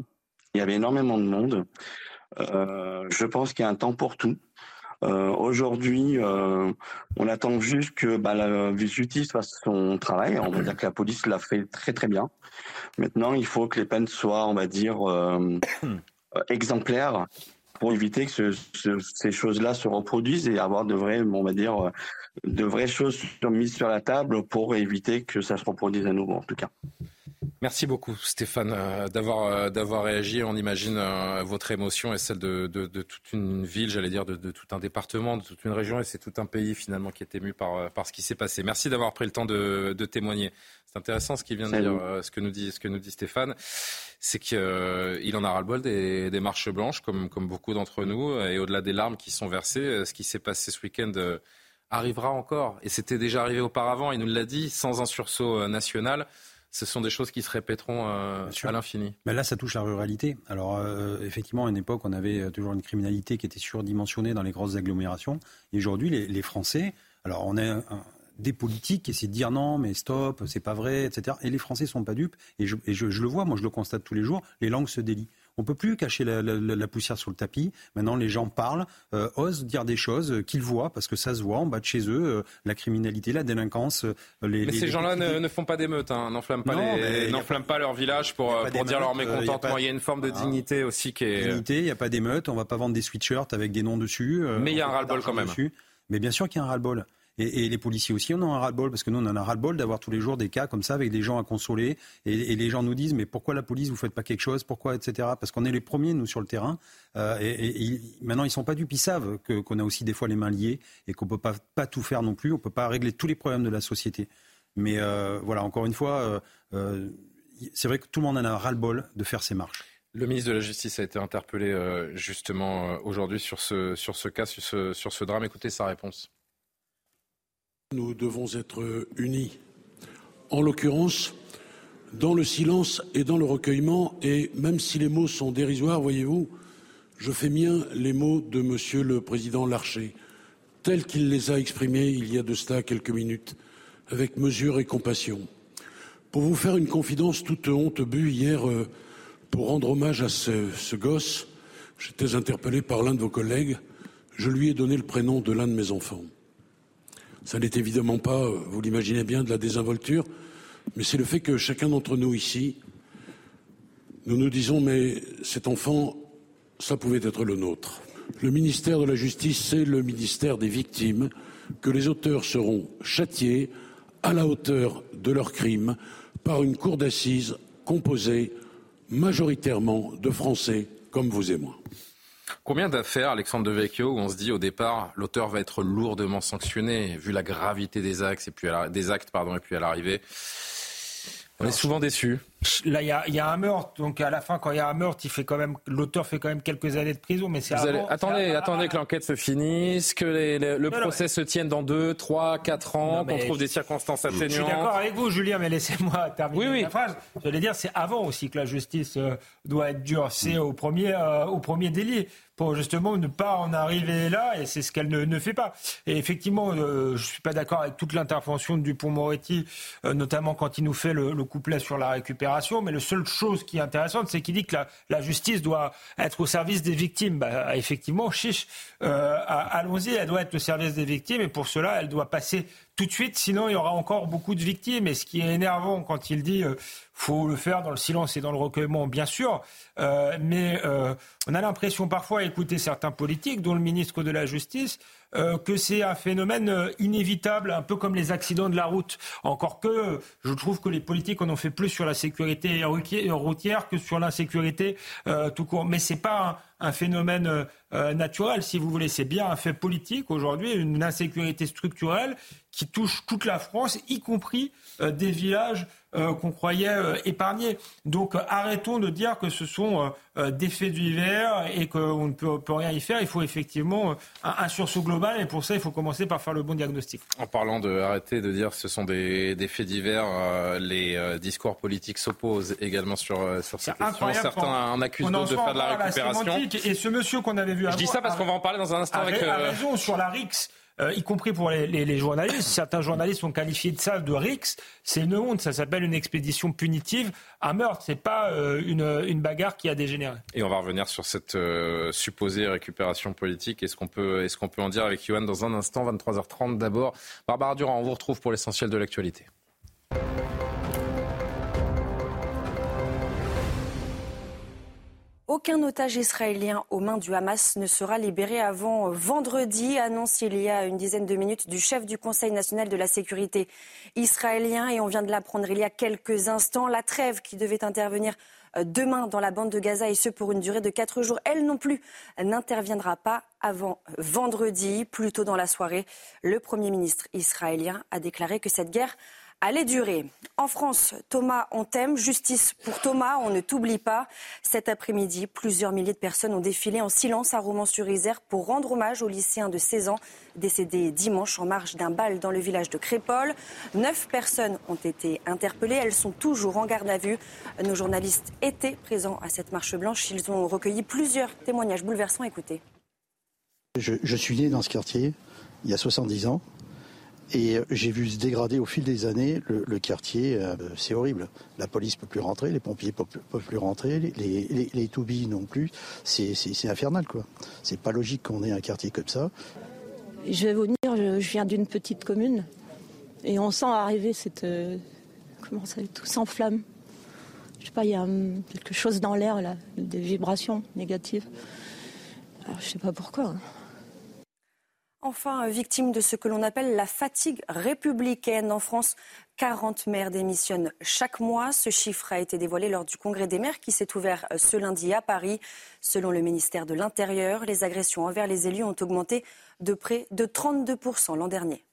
y avait énormément de monde. je pense qu'il y a un temps pour tout. Euh, aujourd'hui, euh, on attend juste que bah, la justice fasse son travail. On va dire que la police l'a fait très très bien. Maintenant, il faut que les peines soient, on va dire, euh, exemplaires pour éviter que ces choses-là se reproduisent et avoir de vraies, on va dire, de vraies choses mises sur la table pour éviter que ça se reproduise à nouveau, en tout cas. Merci beaucoup Stéphane euh, d'avoir euh, d'avoir réagi. On imagine euh, votre émotion et celle de, toute une ville, j'allais dire de, tout un département, de toute une région et c'est tout un pays finalement qui est ému par par ce qui s'est passé. Merci d'avoir pris le temps de, témoigner. C'est intéressant ce qu'il vient de dire, ce que nous dit ce que nous dit Stéphane, c'est qu'il en a ras-le-bol des, des, marches blanches comme comme beaucoup d'entre nous et au-delà des larmes qui sont versées, ce qui s'est passé ce week-end arrivera encore et c'était déjà arrivé auparavant. Il nous l'a dit sans un sursaut national ce sont des choses qui se répéteront euh, à l'infini. Mais là, ça touche la ruralité. Alors, euh, effectivement, à une époque, on avait euh, toujours une criminalité qui était surdimensionnée dans les grosses agglomérations. Et aujourd'hui, les, Français, alors on a des politiques qui essaient de dire non, mais stop, c'est pas vrai, etc. Et les Français sont pas dupes. Et, je, je, le vois, moi je le constate tous les jours, les langues se délient. On peut plus cacher la, poussière sur le tapis. Maintenant, les gens parlent, euh, osent dire des choses euh, qu'ils voient parce que ça se voit en bas de chez eux. Euh, la criminalité, la délinquance. Les, Mais ces gens-là ne, font pas d'émeutes, hein, n'enflamment pas, pas leur village pour, pour dire leur mécontentement. Il y a, une forme de dignité aussi qui est. Dignité, il n'y a pas d'émeutes. On va pas vendre des sweatshirts avec des noms dessus. Mais il y a un ras-le-bol quand même. Mais bien sûr qu'il y a un ras-le-bol. Et, les policiers aussi, on en a ras-le-bol, parce que nous, on en a ras-le-bol d'avoir tous les jours des cas comme ça avec des gens à consoler. Et, les gens nous disent, mais pourquoi la police, vous faites pas quelque chose? Pourquoi, etc. Parce qu'on est les premiers, nous, sur le terrain. Euh, et, maintenant, ils sont pas dupes, ils savent qu'on a aussi des fois les mains liées et qu'on peut pas, tout faire non plus. On peut pas régler tous les problèmes de la société. Mais euh, voilà, encore une fois, euh, c'est vrai que tout le monde en a ras-le-bol de faire ces marches. Le ministre de la Justice a été interpellé justement aujourd'hui sur ce, cas, sur ce drame. Écoutez sa réponse. Nous devons être unis. En l'occurrence, dans le silence et dans le recueillement, et même si les mots sont dérisoires, voyez-vous, je fais mien les mots de Monsieur le Président Larcher, tels qu'il les a exprimés il y a de cela quelques minutes, avec mesure et compassion. Pour vous faire une confidence toute honte bu hier, euh, pour rendre hommage à ce gosse, j'étais interpellé par l'un de vos collègues, je lui ai donné le prénom de l'un de mes enfants. Ça n'est évidemment pas, euh, vous l'imaginez bien, de la désinvolture, mais c'est le fait que chacun d'entre nous ici, nous nous disons, mais cet enfant, ça pouvait être le nôtre. Le ministère de la Justice, c'est le ministère des victimes, que les auteurs seront châtiés à la hauteur de leurs crimes par une cour d'assises composée majoritairement de Français comme vous et moi. Combien d'affaires, Alexandre Devecchio, où on se dit au départ, l'auteur va être lourdement sanctionné, vu la gravité des actes et puis des actes, pardon, et puis à l'arrivée? On est souvent déçus. Là, il y, a, un meurtre, donc à la fin, quand il y a un meurtre, il fait quand même, l'auteur fait quand même quelques années de prison, mais c'est Attendez, attendez que l'enquête se finisse, que le procès se tienne dans 2, 3, 4 ans, qu'on trouve des circonstances atténuantes. Je suis d'accord avec vous, Julien, mais laissez-moi terminer oui, la phrase. Je voulais dire, c'est avant aussi que la justice euh, doit être dure. C'est au premier, euh, au premier délit pour justement ne pas en arriver là, et c'est ce qu'elle ne, fait pas. Et effectivement, euh, je suis pas d'accord avec toute l'intervention de Dupont-Moretti, euh, notamment quand il nous fait le, couplet sur la récupération, mais la seule chose qui est intéressante, c'est qu'il dit que la, justice doit être au service des victimes. Bah, effectivement, chiche, euh, allons-y, elle doit être au service des victimes, et pour cela, elle doit passer tout de suite, sinon il y aura encore beaucoup de victimes. Et ce qui est énervant quand il dit euh, faut le faire dans le silence et dans le recueillement, bien sûr, euh, mais euh, on a l'impression parfois à certains politiques, dont le ministre de la Justice, euh, que c'est un phénomène euh, inévitable, un peu comme les accidents de la route. Encore que je trouve que les politiques en ont fait plus sur la sécurité routière que sur l'insécurité euh, tout court. Mais c'est pas un, phénomène naturel, si vous voulez. C'est bien un fait politique aujourd'hui, une insécurité structurelle qui touche toute la France, y compris des villages qu'on croyait épargnés. Donc arrêtons de dire que ce sont des faits divers et qu'on ne peut, peut, rien y faire. Il faut effectivement un, un, sursaut global et pour ça, il faut commencer par faire le bon diagnostic. En parlant de arrêter de dire que ce sont des, des faits divers, les discours politiques s'opposent également sur, sur cette question. Certains en accusent d'autres de faire de la récupération. et ce monsieur qu'on avait vu Je dis ça parce qu'on va en parler dans un instant avec... A raison sur la RIX. Euh, y compris pour les, journalistes. Certains journalistes ont qualifié de ça de RIX. C'est une honte. Ça s'appelle une expédition punitive à meurtre. C'est pas euh, une, bagarre qui a dégénéré. Et on va revenir sur cette euh, supposée récupération politique. Est-ce qu'on peut, qu'on peut en dire avec Yohan dans un instant 23h30 d'abord. Barbara Durand, on vous retrouve pour l'essentiel de l'actualité. Aucun otage israélien aux mains du Hamas ne sera libéré avant vendredi, annonce il y a une dizaine de minutes du chef du Conseil national de la sécurité israélien. Et on vient de l'apprendre il y a quelques instants. La trêve qui devait intervenir euh, demain dans la bande de Gaza et ce pour une durée de quatre jours, elle non plus n'interviendra pas avant vendredi. Plus tôt dans la soirée, le Premier ministre israélien a déclaré que cette guerre allait durer. En France, Thomas, on t'aime. Justice pour Thomas, on ne t'oublie pas. Cet après-midi, plusieurs milliers de personnes ont défilé en silence à Romans-sur-Isère pour rendre hommage au lycéen de 16 ans décédé dimanche en marge d'un bal dans le village de Crépol. Neuf personnes ont été interpellées. Elles sont toujours en garde à vue. Nos journalistes étaient présents à cette marche blanche. Ils ont recueilli plusieurs témoignages bouleversants. Écoutez. Je suis né dans ce quartier il y a 70 ans. Et j'ai vu se dégrader au fil des années le, quartier. Euh, c'est horrible. La police peut plus rentrer, les pompiers peuvent, peuvent plus rentrer, les, les, toubis non plus. C'est infernal, quoi. C'est pas logique qu'on ait un quartier comme ça. Je vais vous dire, je, viens d'une petite commune et on sent arriver cette. Euh, comment ça Tout s'enflamme. Je sais pas, il y a quelque chose dans l'air, là, des vibrations négatives. Alors, je sais pas pourquoi. Hein. Enfin, victime de ce que l'on appelle la fatigue républicaine. En France, 40 maires démissionnent chaque mois. Ce chiffre a été dévoilé lors du congrès des maires qui s'est ouvert ce lundi à Paris. Selon le ministère de l'Intérieur, les agressions envers les élus ont augmenté de près de 32% l'an dernier.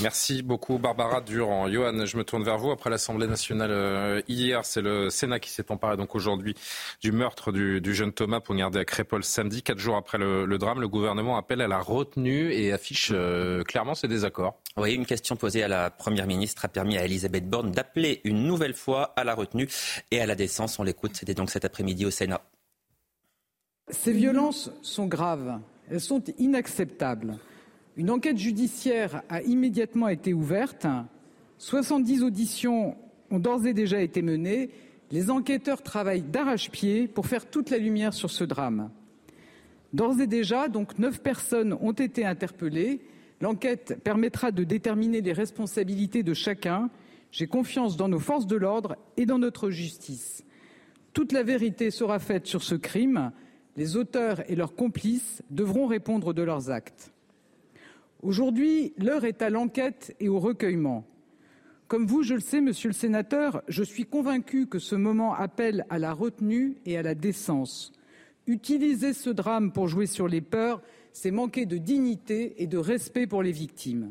Merci beaucoup Barbara Durand. Johan, je me tourne vers vous. Après l'Assemblée nationale euh, hier, c'est le Sénat qui s'est emparé donc aujourd'hui du meurtre du, du, jeune Thomas poignardé à Crépol samedi. Quatre jours après le, le, drame, le gouvernement appelle à la retenue et affiche euh, clairement ses désaccords. Oui, une question posée à la Première ministre a permis à Elisabeth Borne d'appeler une nouvelle fois à la retenue et à la décence. On l'écoute, c'était donc cet après-midi au Sénat. Ces violences sont graves, elles sont inacceptables. Une enquête judiciaire a immédiatement été ouverte. 70 auditions ont d'ores et déjà été menées. Les enquêteurs travaillent d'arrache-pied pour faire toute la lumière sur ce drame. D'ores et déjà, donc, neuf personnes ont été interpellées. L'enquête permettra de déterminer les responsabilités de chacun. J'ai confiance dans nos forces de l'ordre et dans notre justice. Toute la vérité sera faite sur ce crime. Les auteurs et leurs complices devront répondre de leurs actes. Aujourd'hui, l'heure est à l'enquête et au recueillement. Comme vous, je le sais, monsieur le sénateur, je suis convaincu que ce moment appelle à la retenue et à la décence. Utiliser ce drame pour jouer sur les peurs, c'est manquer de dignité et de respect pour les victimes.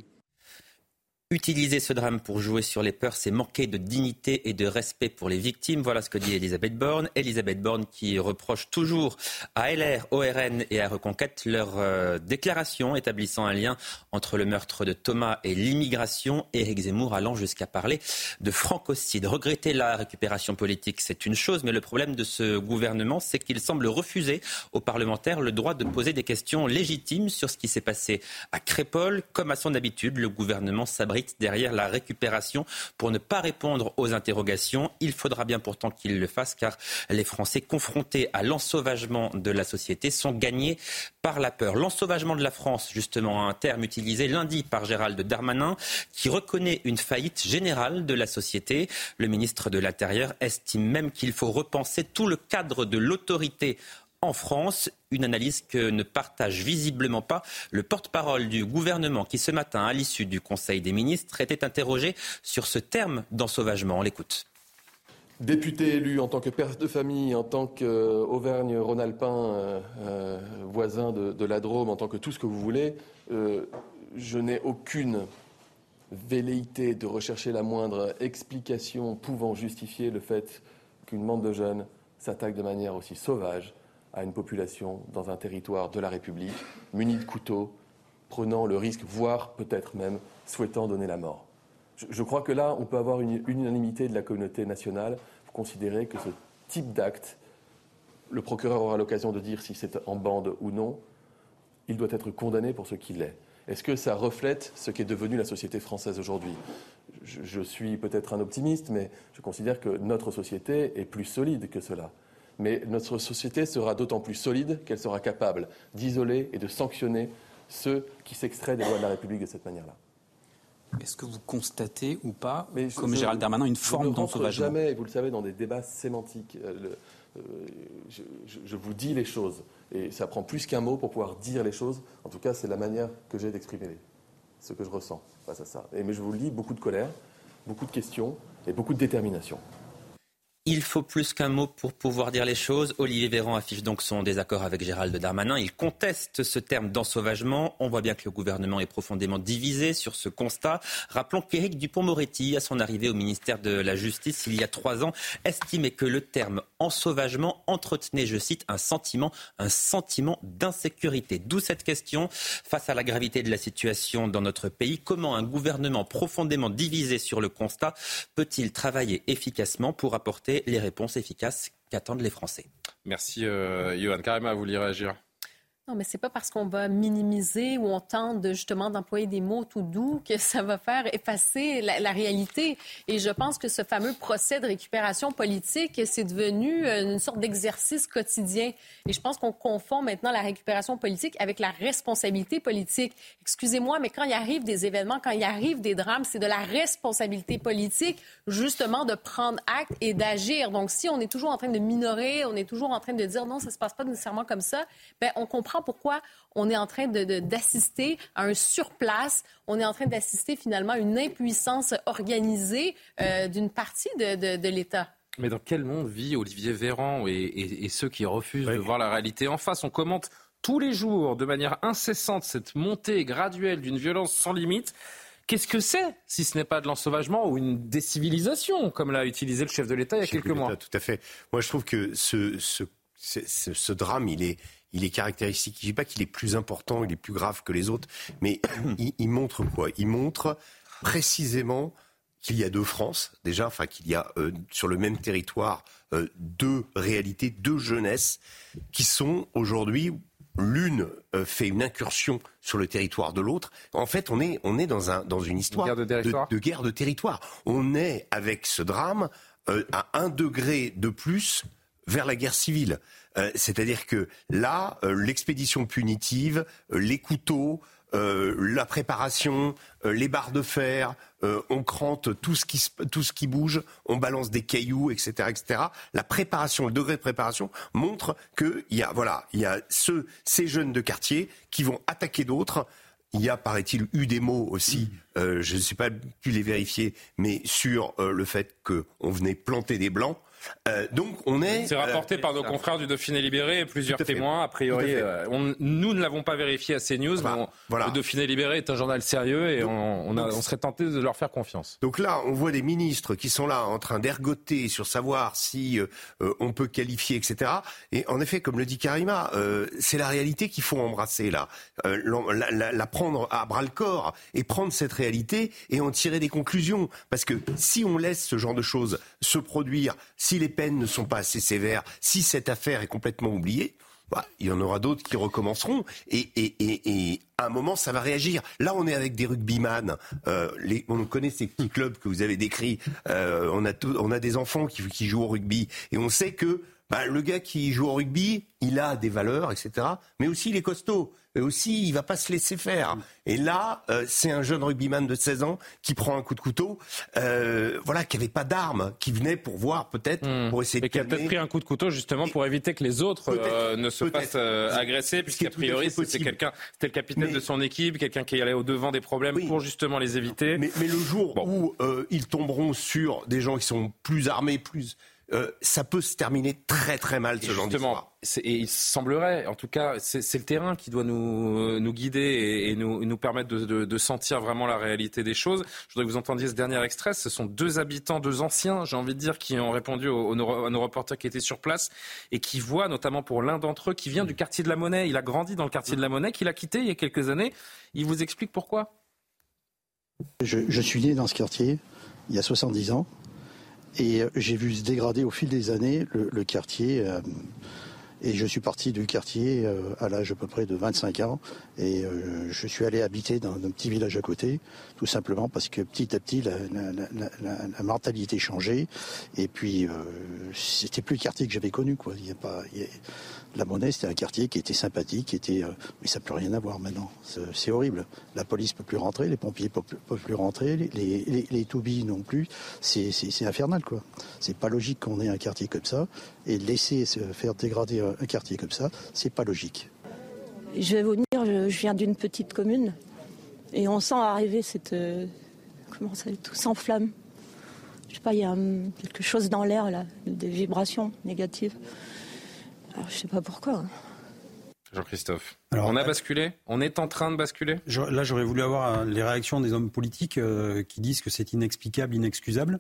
Utiliser ce drame pour jouer sur les peurs, c'est manquer de dignité et de respect pour les victimes. Voilà ce que dit Elisabeth Borne. Elisabeth Borne qui reproche toujours à LR, ORN et à Reconquête leur euh, déclaration établissant un lien entre le meurtre de Thomas et l'immigration. Éric Zemmour allant jusqu'à parler de francocide. Regretter la récupération politique, c'est une chose, mais le problème de ce gouvernement, c'est qu'il semble refuser aux parlementaires le droit de poser des questions légitimes sur ce qui s'est passé à Crépol. Comme à son habitude, le gouvernement s'abrite derrière la récupération pour ne pas répondre aux interrogations. Il faudra bien pourtant qu'il le fasse car les Français confrontés à l'ensauvagement de la société sont gagnés par la peur. L'ensauvagement de la France, justement, un terme utilisé lundi par Gérald Darmanin qui reconnaît une faillite générale de la société. Le ministre de l'Intérieur estime même qu'il faut repenser tout le cadre de l'autorité en France. Une analyse que ne partage visiblement pas le porte-parole du gouvernement qui ce matin, à l'issue du Conseil des ministres, était interrogé sur ce terme d'ensauvagement. On l'écoute. Député élu en tant que père de famille, en tant qu'Auvergne-Rhône-Alpin, euh, euh, voisin de, la Drôme, en tant que tout ce que vous voulez, euh, je n'ai aucune velléité de rechercher la moindre explication pouvant justifier le fait qu'une bande de jeunes s'attaque de manière aussi sauvage à une population dans un territoire de la République, munie de couteaux, prenant le risque, voire peut-être même souhaitant donner la mort. Je, crois que là, on peut avoir une, unanimité de la communauté nationale pour considérer que ce type d'acte, le procureur aura l'occasion de dire si c'est en bande ou non, il doit être condamné pour ce qu'il est. Est-ce que ça reflète ce qu'est devenue la société française aujourd'hui? Je, suis peut-être un optimiste, mais je considère que notre société est plus solide que cela. Mais notre société sera d'autant plus solide qu'elle sera capable d'isoler et de sanctionner ceux qui s'extraient des lois de la République de cette manière-là. Est-ce que vous constatez ou pas, comme Gérald Darmanin, une forme d'ensauvagement? jamais, vous le savez, dans des débats sémantiques. Euh, euh, je, vous dis les choses. Et ça prend plus qu'un mot pour pouvoir dire les choses. En tout cas, c'est la manière que j'ai d'exprimer ce que je ressens face à ça. Et, mais je vous le dis, beaucoup de colère, beaucoup de questions et beaucoup de détermination. Il faut plus qu'un mot pour pouvoir dire les choses. Olivier Véran affiche donc son désaccord avec Gérald Darmanin. Il conteste ce terme d'ensauvagement. On voit bien que le gouvernement est profondément divisé sur ce constat. Rappelons qu'Éric Dupont-Moretti, à son arrivée au ministère de la Justice il y a trois ans, estimait que le terme ensauvagement entretenait, je cite, un sentiment, un sentiment d'insécurité. D'où cette question face à la gravité de la situation dans notre pays. Comment un gouvernement profondément divisé sur le constat peut-il travailler efficacement pour apporter les réponses efficaces qu'attendent les Français. Merci, euh, Johan. Karima, vous voulez réagir? Non, mais c'est pas parce qu'on va minimiser ou on tente justement d'employer des mots tout doux que ça va faire effacer la, réalité. Et je pense que ce fameux procès de récupération politique, c'est devenu euh, une sorte d'exercice quotidien. Et je pense qu'on confond maintenant la récupération politique avec la responsabilité politique. Excusez-moi, mais quand il arrive des événements, quand il arrive des drames, c'est de la responsabilité politique justement de prendre acte et d'agir. Donc si on est toujours en train de minorer, on est toujours en train de dire non, ça se passe pas nécessairement comme ça, ben on comprend pourquoi on est en train d'assister à un surplace, on est en train d'assister finalement à une impuissance organisée euh, d'une partie de, l'État. Mais dans quel monde vit Olivier Véran et, ceux qui refusent de voir la réalité en face? On commente tous les jours, de manière incessante, cette montée graduelle d'une violence sans limite. Qu'est-ce que c'est, si ce n'est pas de l'ensauvagement ou une décivilisation, comme l'a utilisé le chef de l'État il y a quelques mois? Tout à fait. Moi, je trouve que ce, ce, ce drame, il est, il est caractéristique. Je ne dis pas qu'il est plus important, il est plus grave que les autres, mais il, montre quoi? Il montre précisément qu'il y a deux France, déjà, enfin qu'il y a euh, sur le même territoire euh, deux réalités, deux jeunesses qui sont aujourd'hui l'une euh, fait une incursion sur le territoire de l'autre. En fait, on est, on est dans, un, dans une histoire de, de, guerre de territoire. On est, avec ce drame, à un degré de plus vers la guerre civile. Euh, c'est-à-dire que là, euh, l'expédition punitive, euh, les couteaux, la préparation, les barres de fer, on crante tout ce, qui, tout ce qui bouge, on balance des cailloux, etc., etc. La préparation, le degré de préparation montre qu'il y a, voilà, il y a ces jeunes de quartier qui vont attaquer d'autres. Il y a, paraît-il, eu des mots aussi, je ne sais pas pu les vérifier, mais sur le fait qu'on venait planter des blancs. Euh, donc on est. C'est rapporté par nos confrères du Dauphiné Libéré et plusieurs témoins. A priori, euh, nous ne l'avons pas vérifié à CNews. Bah, mais Le Dauphiné Libéré est un journal sérieux et on, serait tenté de leur faire confiance. Donc là, on voit des ministres qui sont là en train d'ergoter sur savoir si euh, on peut qualifier, etc. Et en effet, comme le dit Karima, c'est la réalité qu'il faut embrasser là, la, la prendre à bras le corps et prendre cette réalité et en tirer des conclusions. Parce que si on laisse ce genre de choses se produire, si les peines ne sont pas assez sévères, si cette affaire est complètement oubliée, bah, il y en aura d'autres qui recommenceront. Et, à un moment, ça va réagir. Là, on est avec des rugbyman. Euh, on connaît ces petits clubs que vous avez décrits. Euh, on, a on a des enfants qui, qui jouent au rugby. Et on sait que bah, le gars qui joue au rugby, il a des valeurs, etc. Mais aussi, il est costaud. Et aussi, il va pas se laisser faire. Et là, euh, c'est un jeune rugbyman de 16 ans qui prend un coup de couteau, euh, voilà, qui avait pas d'armes, qui venait pour voir peut-être, hmm. pour essayer de Et qui a peut-être pris un coup de couteau justement pour éviter que les autres euh, ne se fassent agresser, puisqu'a priori, c'est quelqu'un, c'était le capitaine de son équipe, quelqu'un qui allait au devant des problèmes pour justement les éviter. Mais, le jour où ils tomberont sur des gens qui sont plus armés, plus euh, ça peut se terminer très très mal ce genre d'histoire. Et il semblerait, en tout cas, c'est le terrain qui doit nous, nous guider et, nous, nous, permettre de, de, sentir vraiment la réalité des choses. Je voudrais que vous entendiez ce dernier extrait. Ce sont deux habitants, deux anciens, j'ai envie de dire, qui ont répondu aux, à nos reporters qui étaient sur place et qui voient, notamment pour l'un d'entre eux, qui vient du quartier de la Monnaie. Il a grandi dans le quartier de la Monnaie, qu'il a quitté il y a quelques années. Il vous explique pourquoi? Je, je suis né dans ce quartier il y a 70 ans. Et j'ai vu se dégrader au fil des années le, quartier. Euh, et je suis parti du quartier euh, à l'âge à peu près de 25 ans. Et euh, je suis allé habiter dans un petit village à côté, tout simplement parce que petit à petit, la, mentalité changeait. Et puis, c'était plus le quartier que j'avais connu. Quoi. Il y a pas, la Monnaie, c'était un quartier qui était sympathique, qui était, euh, mais ça peut rien avoir maintenant. C'est horrible. La police peut plus rentrer, les pompiers peuvent, peuvent plus rentrer, les, les, les, non plus. C'est infernal, quoi. C'est pas logique qu'on ait un quartier comme ça et laisser se faire dégrader un, quartier comme ça, c'est pas logique. Je vais vous dire, je, viens d'une petite commune et on sent arriver cette, euh, comment ça, tout s'enflamme. Je sais pas, il y a quelque chose dans l'air là, des vibrations négatives. Alors, je sais pas pourquoi. Hein. Jean-Christophe. on a basculé? On est en train de basculer? Là, j'aurais voulu avoir euh, les réactions des hommes politiques euh, qui disent que c'est inexplicable, inexcusable.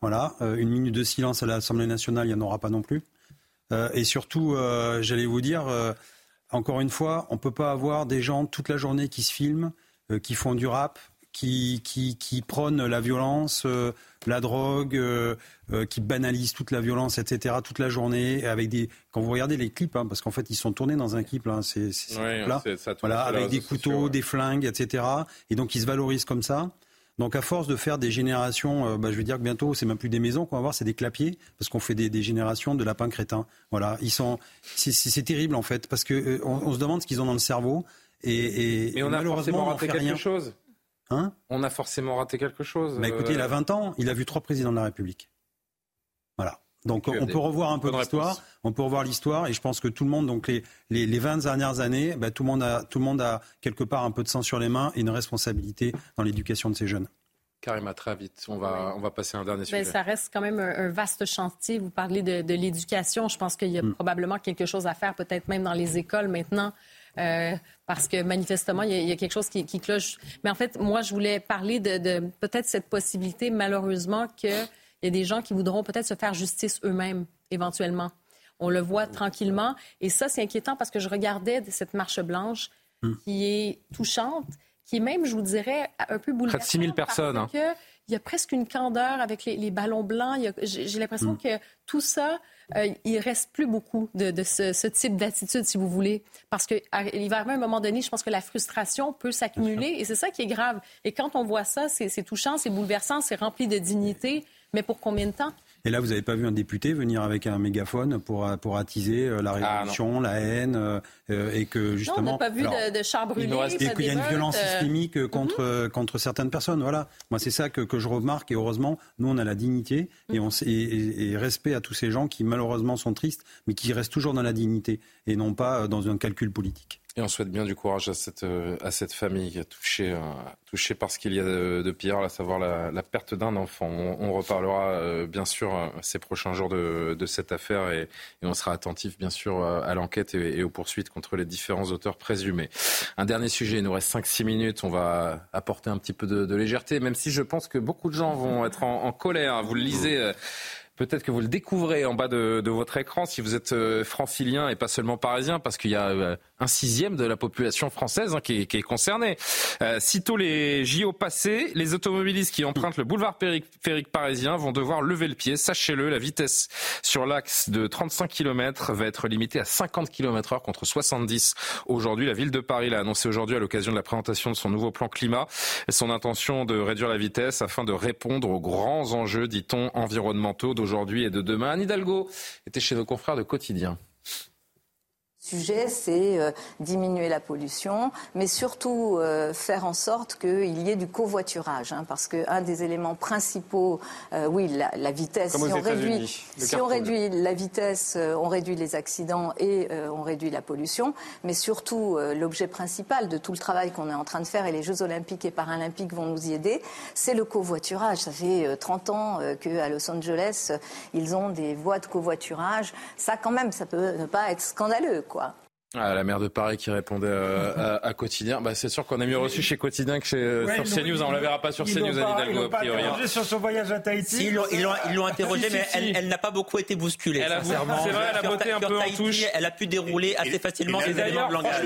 Voilà, euh, une minute de silence à l'Assemblée nationale, il n'y en aura pas non plus. et surtout, j'allais vous dire, encore une fois, on ne peut pas avoir des gens toute la journée qui se filment, qui font du rap, qui, qui, qui prônent la violence, euh, la drogue, euh, euh, qui banalisent toute la violence, etc. toute la journée. Avec des, quand vous regardez les clips, hein, parce qu'en fait ils sont tournés dans un clip, là, c'est, là, voilà, avec des couteaux, des flingues, etc. Et donc ils se valorisent comme ça. Donc à force de faire des générations, bah, je veux dire que bientôt c'est même plus des maisons qu'on va voir, c'est des clapiers parce qu'on fait des, des, générations de lapins crétins. Voilà, ils sont, c'est, terrible en fait parce que on, se demande ce qu'ils ont dans le cerveau et, et, Mais on a malheureusement raté quelque rien. chose. Hein on a forcément raté quelque chose. Mais écoutez, il a 20 euh, ans, il a vu trois présidents de la République. Voilà. Donc on peut revoir un peu l'histoire, on peut revoir l'histoire, et je pense que tout le monde, donc les, les, 20 dernières années, bah, tout, le monde a, tout le monde a quelque part un peu de sang sur les mains et une responsabilité dans l'éducation de ces jeunes. Karima, très vite, on va, on va passer à un dernier ben, sujet. ça reste quand même un, vaste chantier. Vous parlez de, l'éducation. Je pense qu'il y a hmm. probablement quelque chose à faire, peut-être même dans les écoles maintenant. Euh, parce que manifestement, il y, a, quelque chose qui, cloche. Mais en fait, moi, je voulais parler de, peut-être cette possibilité, malheureusement, qu'il y a des gens qui voudront peut-être se faire justice eux-mêmes, éventuellement. On le voit tranquillement. Et ça, c'est inquiétant parce que je regardais cette marche blanche hmm. qui est touchante, qui est même, je vous dirais, un peu bouleversante. Près de 6 000 personnes. Hein. il y a presque une candeur avec les, ballons blancs. J'ai l'impression hmm. que tout ça euh, il reste plus beaucoup de, ce, type d'attitude, si vous voulez. Parce qu'il va arriver à un moment donné, je pense que la frustration peut s'accumuler et c'est ça qui est grave. Et quand on voit ça, c'est touchant, c'est bouleversant, c'est rempli de dignité. Mais pour combien de temps? Et là, vous n'avez pas vu un député venir avec un mégaphone pour, pour attiser euh, la ah, révolution, la haine, euh, euh, et que justement. Non, on n'a pas vu de, de char brûlé. Et qu'il y a une violence systémique contre, mhm. contre certaines personnes. Voilà. Moi, c'est ça que, que, je remarque. Et heureusement, nous, on a la dignité et, on, et, et, respect à tous ces gens qui, malheureusement, sont tristes, mais qui restent toujours dans la dignité et non pas dans un calcul politique. Et on souhaite bien du courage à cette, euh, à cette famille touchée, euh, touchée par ce qu'il y a de, pire, à savoir la, perte d'un enfant. On, reparlera euh, bien sûr ces prochains jours de, de cette affaire et, on sera attentif bien sûr à l'enquête et, aux poursuites contre les différents auteurs présumés. Un dernier sujet, il nous reste 5-6 minutes, on va apporter un petit peu de, légèreté, même si je pense que beaucoup de gens vont être en colère. Vous le lisez Peut-être que vous le découvrez en bas de, votre écran si vous êtes euh, francilien et pas seulement parisien, parce qu'il y a euh, un sixième de la population française hein, qui, est, qui, concernée. Euh, sitôt les JO passés, les automobilistes qui empruntent le boulevard périphérique parisien vont devoir lever le pied. Sachez-le, la vitesse sur l'axe de 35 km va être limitée à 50 km heure contre 70 aujourd'hui. La ville de Paris l'a annoncé aujourd'hui à l'occasion de la présentation de son nouveau plan climat son intention de réduire la vitesse afin de répondre aux grands enjeux, dit-on, environnementaux aujourd'hui et de demain. Anne Hidalgo était chez nos confrères de Quotidien. Sujet, c'est euh, diminuer la pollution, mais surtout euh, faire en sorte qu'il y ait du covoiturage, hein, parce qu'un des éléments principaux, euh, oui, la, vitesse. si on, réduit, si on réduit la vitesse, on réduit les accidents et on réduit la pollution, mais surtout l'objet principal de tout le travail qu'on est en train de faire, et les Jeux olympiques et paralympiques vont nous y aider, c'est le covoiturage. Ça fait 30 ans qu'à Los Angeles, ils ont des voies de covoiturage. Ça, quand même, ça peut ne pas être scandaleux. Quoi quoi. Ah, la maire de Paris qui répondait euh, à, Quotidien. Bah, c'est sûr qu'on a mieux reçu chez Quotidien que chez, euh, sur CNews. On ne la verra pas sur CNews, Anne Hidalgo, a priori. Hein. sur son voyage à Tahiti. ils l'ont interrogé, mais elle, n'a pas beaucoup été bousculée, elle sincèrement. C'est vrai, elle a botté un peu en touche. Elle a pu dérouler assez facilement ses éléments de langage.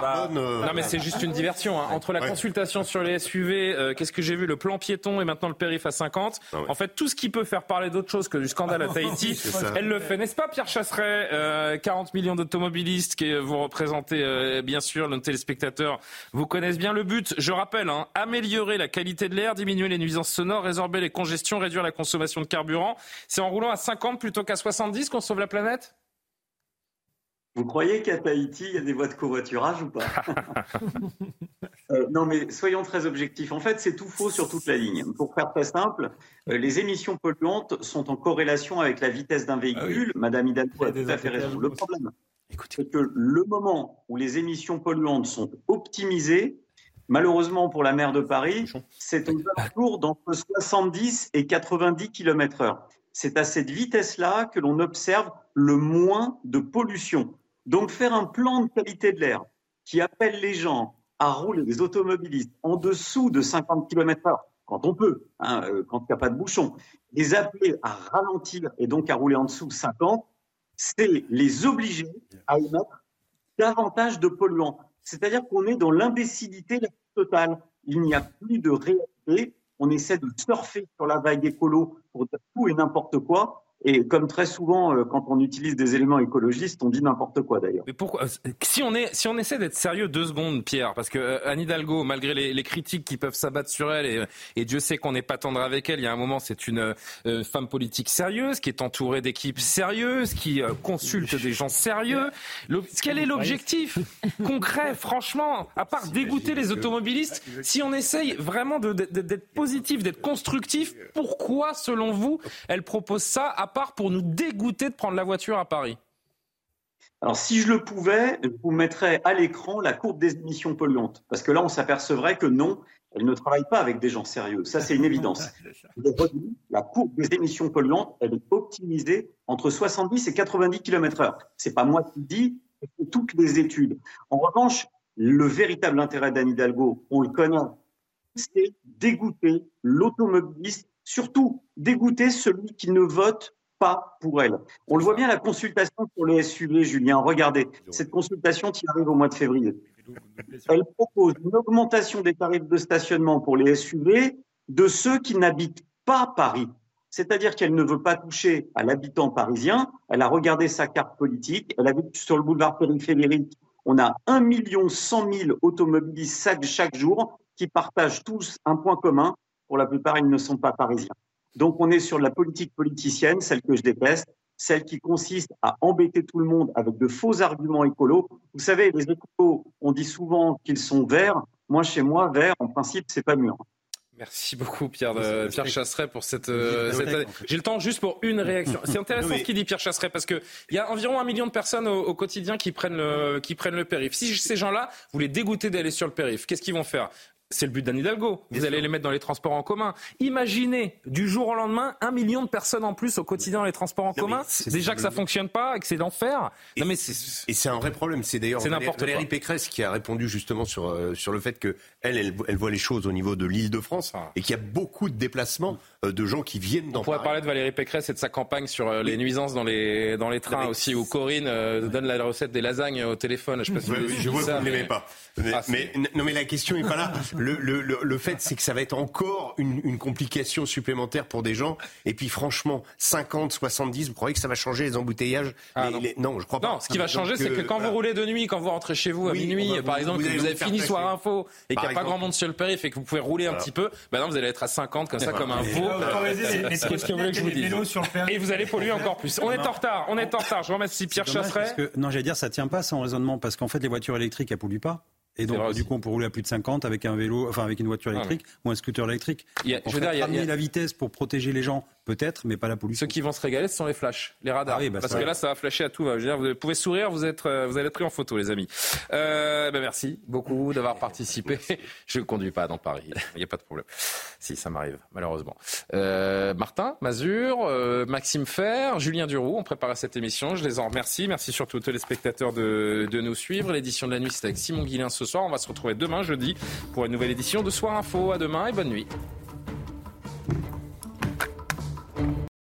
Bah, euh, non, mais c'est juste une diversion. Hein. Entre la consultation sur les SUV, qu'est-ce que j'ai vu Le plan piéton et maintenant le périph' à 50. Ah en fait, tout ce qui peut faire parler d'autre chose que du scandale à Tahiti, elle le fait. N'est-ce pas, Pierre Chasseret 40 millions d'automobilistes qui vous représentez euh, bien sûr, nos téléspectateurs vous connaissent bien le but. Je rappelle, hein, améliorer la qualité de l'air, diminuer les nuisances sonores, résorber les congestions, réduire la consommation de carburant. C'est en roulant à 50 plutôt qu'à 70 qu'on sauve la planète? Vous croyez qu'à Tahiti, il y a des voies de covoiturage ou pas? Euh, Non, mais soyons très objectifs. En fait, c'est tout faux sur toute la ligne. Pour faire très simple, euh, les émissions polluantes sont en corrélation avec la vitesse d'un véhicule. Ah Madame Hidalgo a tout à fait raison. Le problème, c'est que le moment où les émissions polluantes sont optimisées, malheureusement pour la mer de Paris, c'est aux alentours d'entre 70 et 90 km/h. C'est à cette vitesse-là que l'on observe le moins de pollution. Donc faire un plan de qualité de l'air qui appelle les gens à rouler, les automobilistes, en dessous de 50 km/h, quand on peut, hein, euh, quand il n'y a pas de bouchon, les appeler à ralentir et donc à rouler en dessous de 50, c'est les obliger à émettre davantage de polluants. C'est-à-dire qu'on est dans l'imbécilité totale. Il n'y a plus de réalité. On essaie de surfer sur la vague écolo pour tout et n'importe quoi. Et comme très souvent, euh, quand on utilise des éléments écologistes, on dit n'importe quoi d'ailleurs. Mais pourquoi euh, Si on est, si on essaie d'être sérieux deux secondes, Pierre, parce que euh, Anne Hidalgo, malgré les, critiques qui peuvent s'abattre sur elle, et, Dieu sait qu'on n'est pas tendre avec elle, il y a un moment, c'est une femme politique sérieuse qui est entourée d'équipes sérieuses, qui consulte des gens sérieux. quel est l'objectif concret, franchement, à part dégoûter les automobilistes Si on essaye vraiment d'être positif, d'être constructif, pourquoi, selon vous, elle propose ça part pour nous dégoûter de prendre la voiture à Paris alors, si je le pouvais, je vous mettrais à l'écran la courbe des émissions polluantes. Parce que là, on s'apercevrait que non, elle ne travaille pas avec des gens sérieux. Ça, c'est une évidence. la courbe des émissions polluantes, elle est optimisée entre 70 et 90 km/h. C'est pas moi qui le dis, c'est toutes les études. En revanche, le véritable intérêt d'Anne Hidalgo, on le connaît, c'est dégoûter l'automobiliste surtout dégoûter celui qui ne vote pas pour elle. On le voit bien, la consultation pour les SUV, Julien. Regardez, cette consultation qui arrive au mois de février. Elle propose une augmentation des tarifs de stationnement pour les SUV de ceux qui n'habitent pas Paris. C'est-à-dire qu'elle ne veut pas toucher à l'habitant parisien. Elle a regardé sa carte politique. Elle a vu que sur le boulevard périphérique, on a 1 100 000 automobilistes chaque jour qui partagent tous un point commun, pour la plupart, ils ne sont pas parisiens. Donc, on est sur la politique politicienne, celle que je déteste, celle qui consiste à embêter tout le monde avec de faux arguments écolos. Vous savez, les écolos, on dit souvent qu'ils sont verts. Moi, chez moi, vert, en principe, c'est pas mûr. Merci beaucoup Pierre, euh, Pierre Chasseret pour cette, euh, J'ai le temps juste pour une réaction. C'est intéressant ce qu'il dit Pierre Chasseret parce qu'il y a environ un million de personnes au, quotidien qui prennent le, qui prennent le périph. Si ces gens-là, vous les dégoûtez d'aller sur le périph, qu'est-ce qu'ils vont faire? C'est le but d'Anne Hidalgo. Vous allez les mettre dans les transports en commun. Imaginez du jour au lendemain un million de personnes en plus au quotidien dans les transports en commun. Déjà que ça fonctionne pas et que c'est l'enfer. Non mais et c'est un vrai problème. C'est d'ailleurs Valérie Pécresse qui a répondu justement sur euh, sur le fait que elle, elle, voit les choses au niveau de l'Île-de-France ah. et qu'il y a beaucoup de déplacements euh, de gens qui viennent dans. On pourrait parler de Valérie Pécresse et de sa campagne sur euh, les nuisances dans les dans les trains aussi où Corinne donne la recette des lasagnes au téléphone. Je sais pas si je vois que vous ne l'aimez pas. Mais, ah, mais, non mais la question est pas là. le, le, le, fait, c'est que ça va être encore une, une, complication supplémentaire pour des gens. Et puis, franchement, 50, 70, vous croyez que ça va changer les embouteillages? Ah, non. je crois pas. Non, ce qui va changer, c'est que quand vous roulez de nuit, quand vous rentrez chez vous à minuit, par exemple, que vous avez fini Soir Info et qu'il n'y a pas grand monde sur le périph' et que vous pouvez rouler un petit peu, ben non, vous allez être à 50 comme ça, comme un veau. Qu'est-ce que vous voulez que je vous dise Et vous allez polluer encore plus. On est en retard, on est en retard. Je vous remercie Pierre Chasseret. Non, j'allais dire, ça tient pas sans raisonnement parce qu'en fait, les voitures électriques, elles polluent pas. Et donc, du coup, on peut rouler à plus de 50 avec un vélo, enfin avec une voiture ah électrique ou un scooter électrique. Il y a, je veux dire, il y a, la vitesse pour protéger les gens, peut-être, mais pas la pollution. Ceux qui vont se régaler, ce sont les flashs, les radars. Ah bah, parce que là, ça va flasher à tout va. Je veux dire, vous pouvez sourire, vous êtes, euh, vous allez être pris en photo, les amis. Euh, ben merci beaucoup d'avoir participé. je ne conduis pas dans Paris, il n'y a pas de problème. Si, ça m'arrive, malheureusement. Euh, Martin, Mazur, euh, Maxime Fer, Julien Duroux ont préparé cette émission. Je les en remercie. Merci surtout aux téléspectateurs de, de nous suivre. L'édition de la nuit, c'est avec Simon Guillain ce soir. On va se retrouver demain, jeudi, pour une nouvelle édition de Soir Info. À demain et bonne nuit.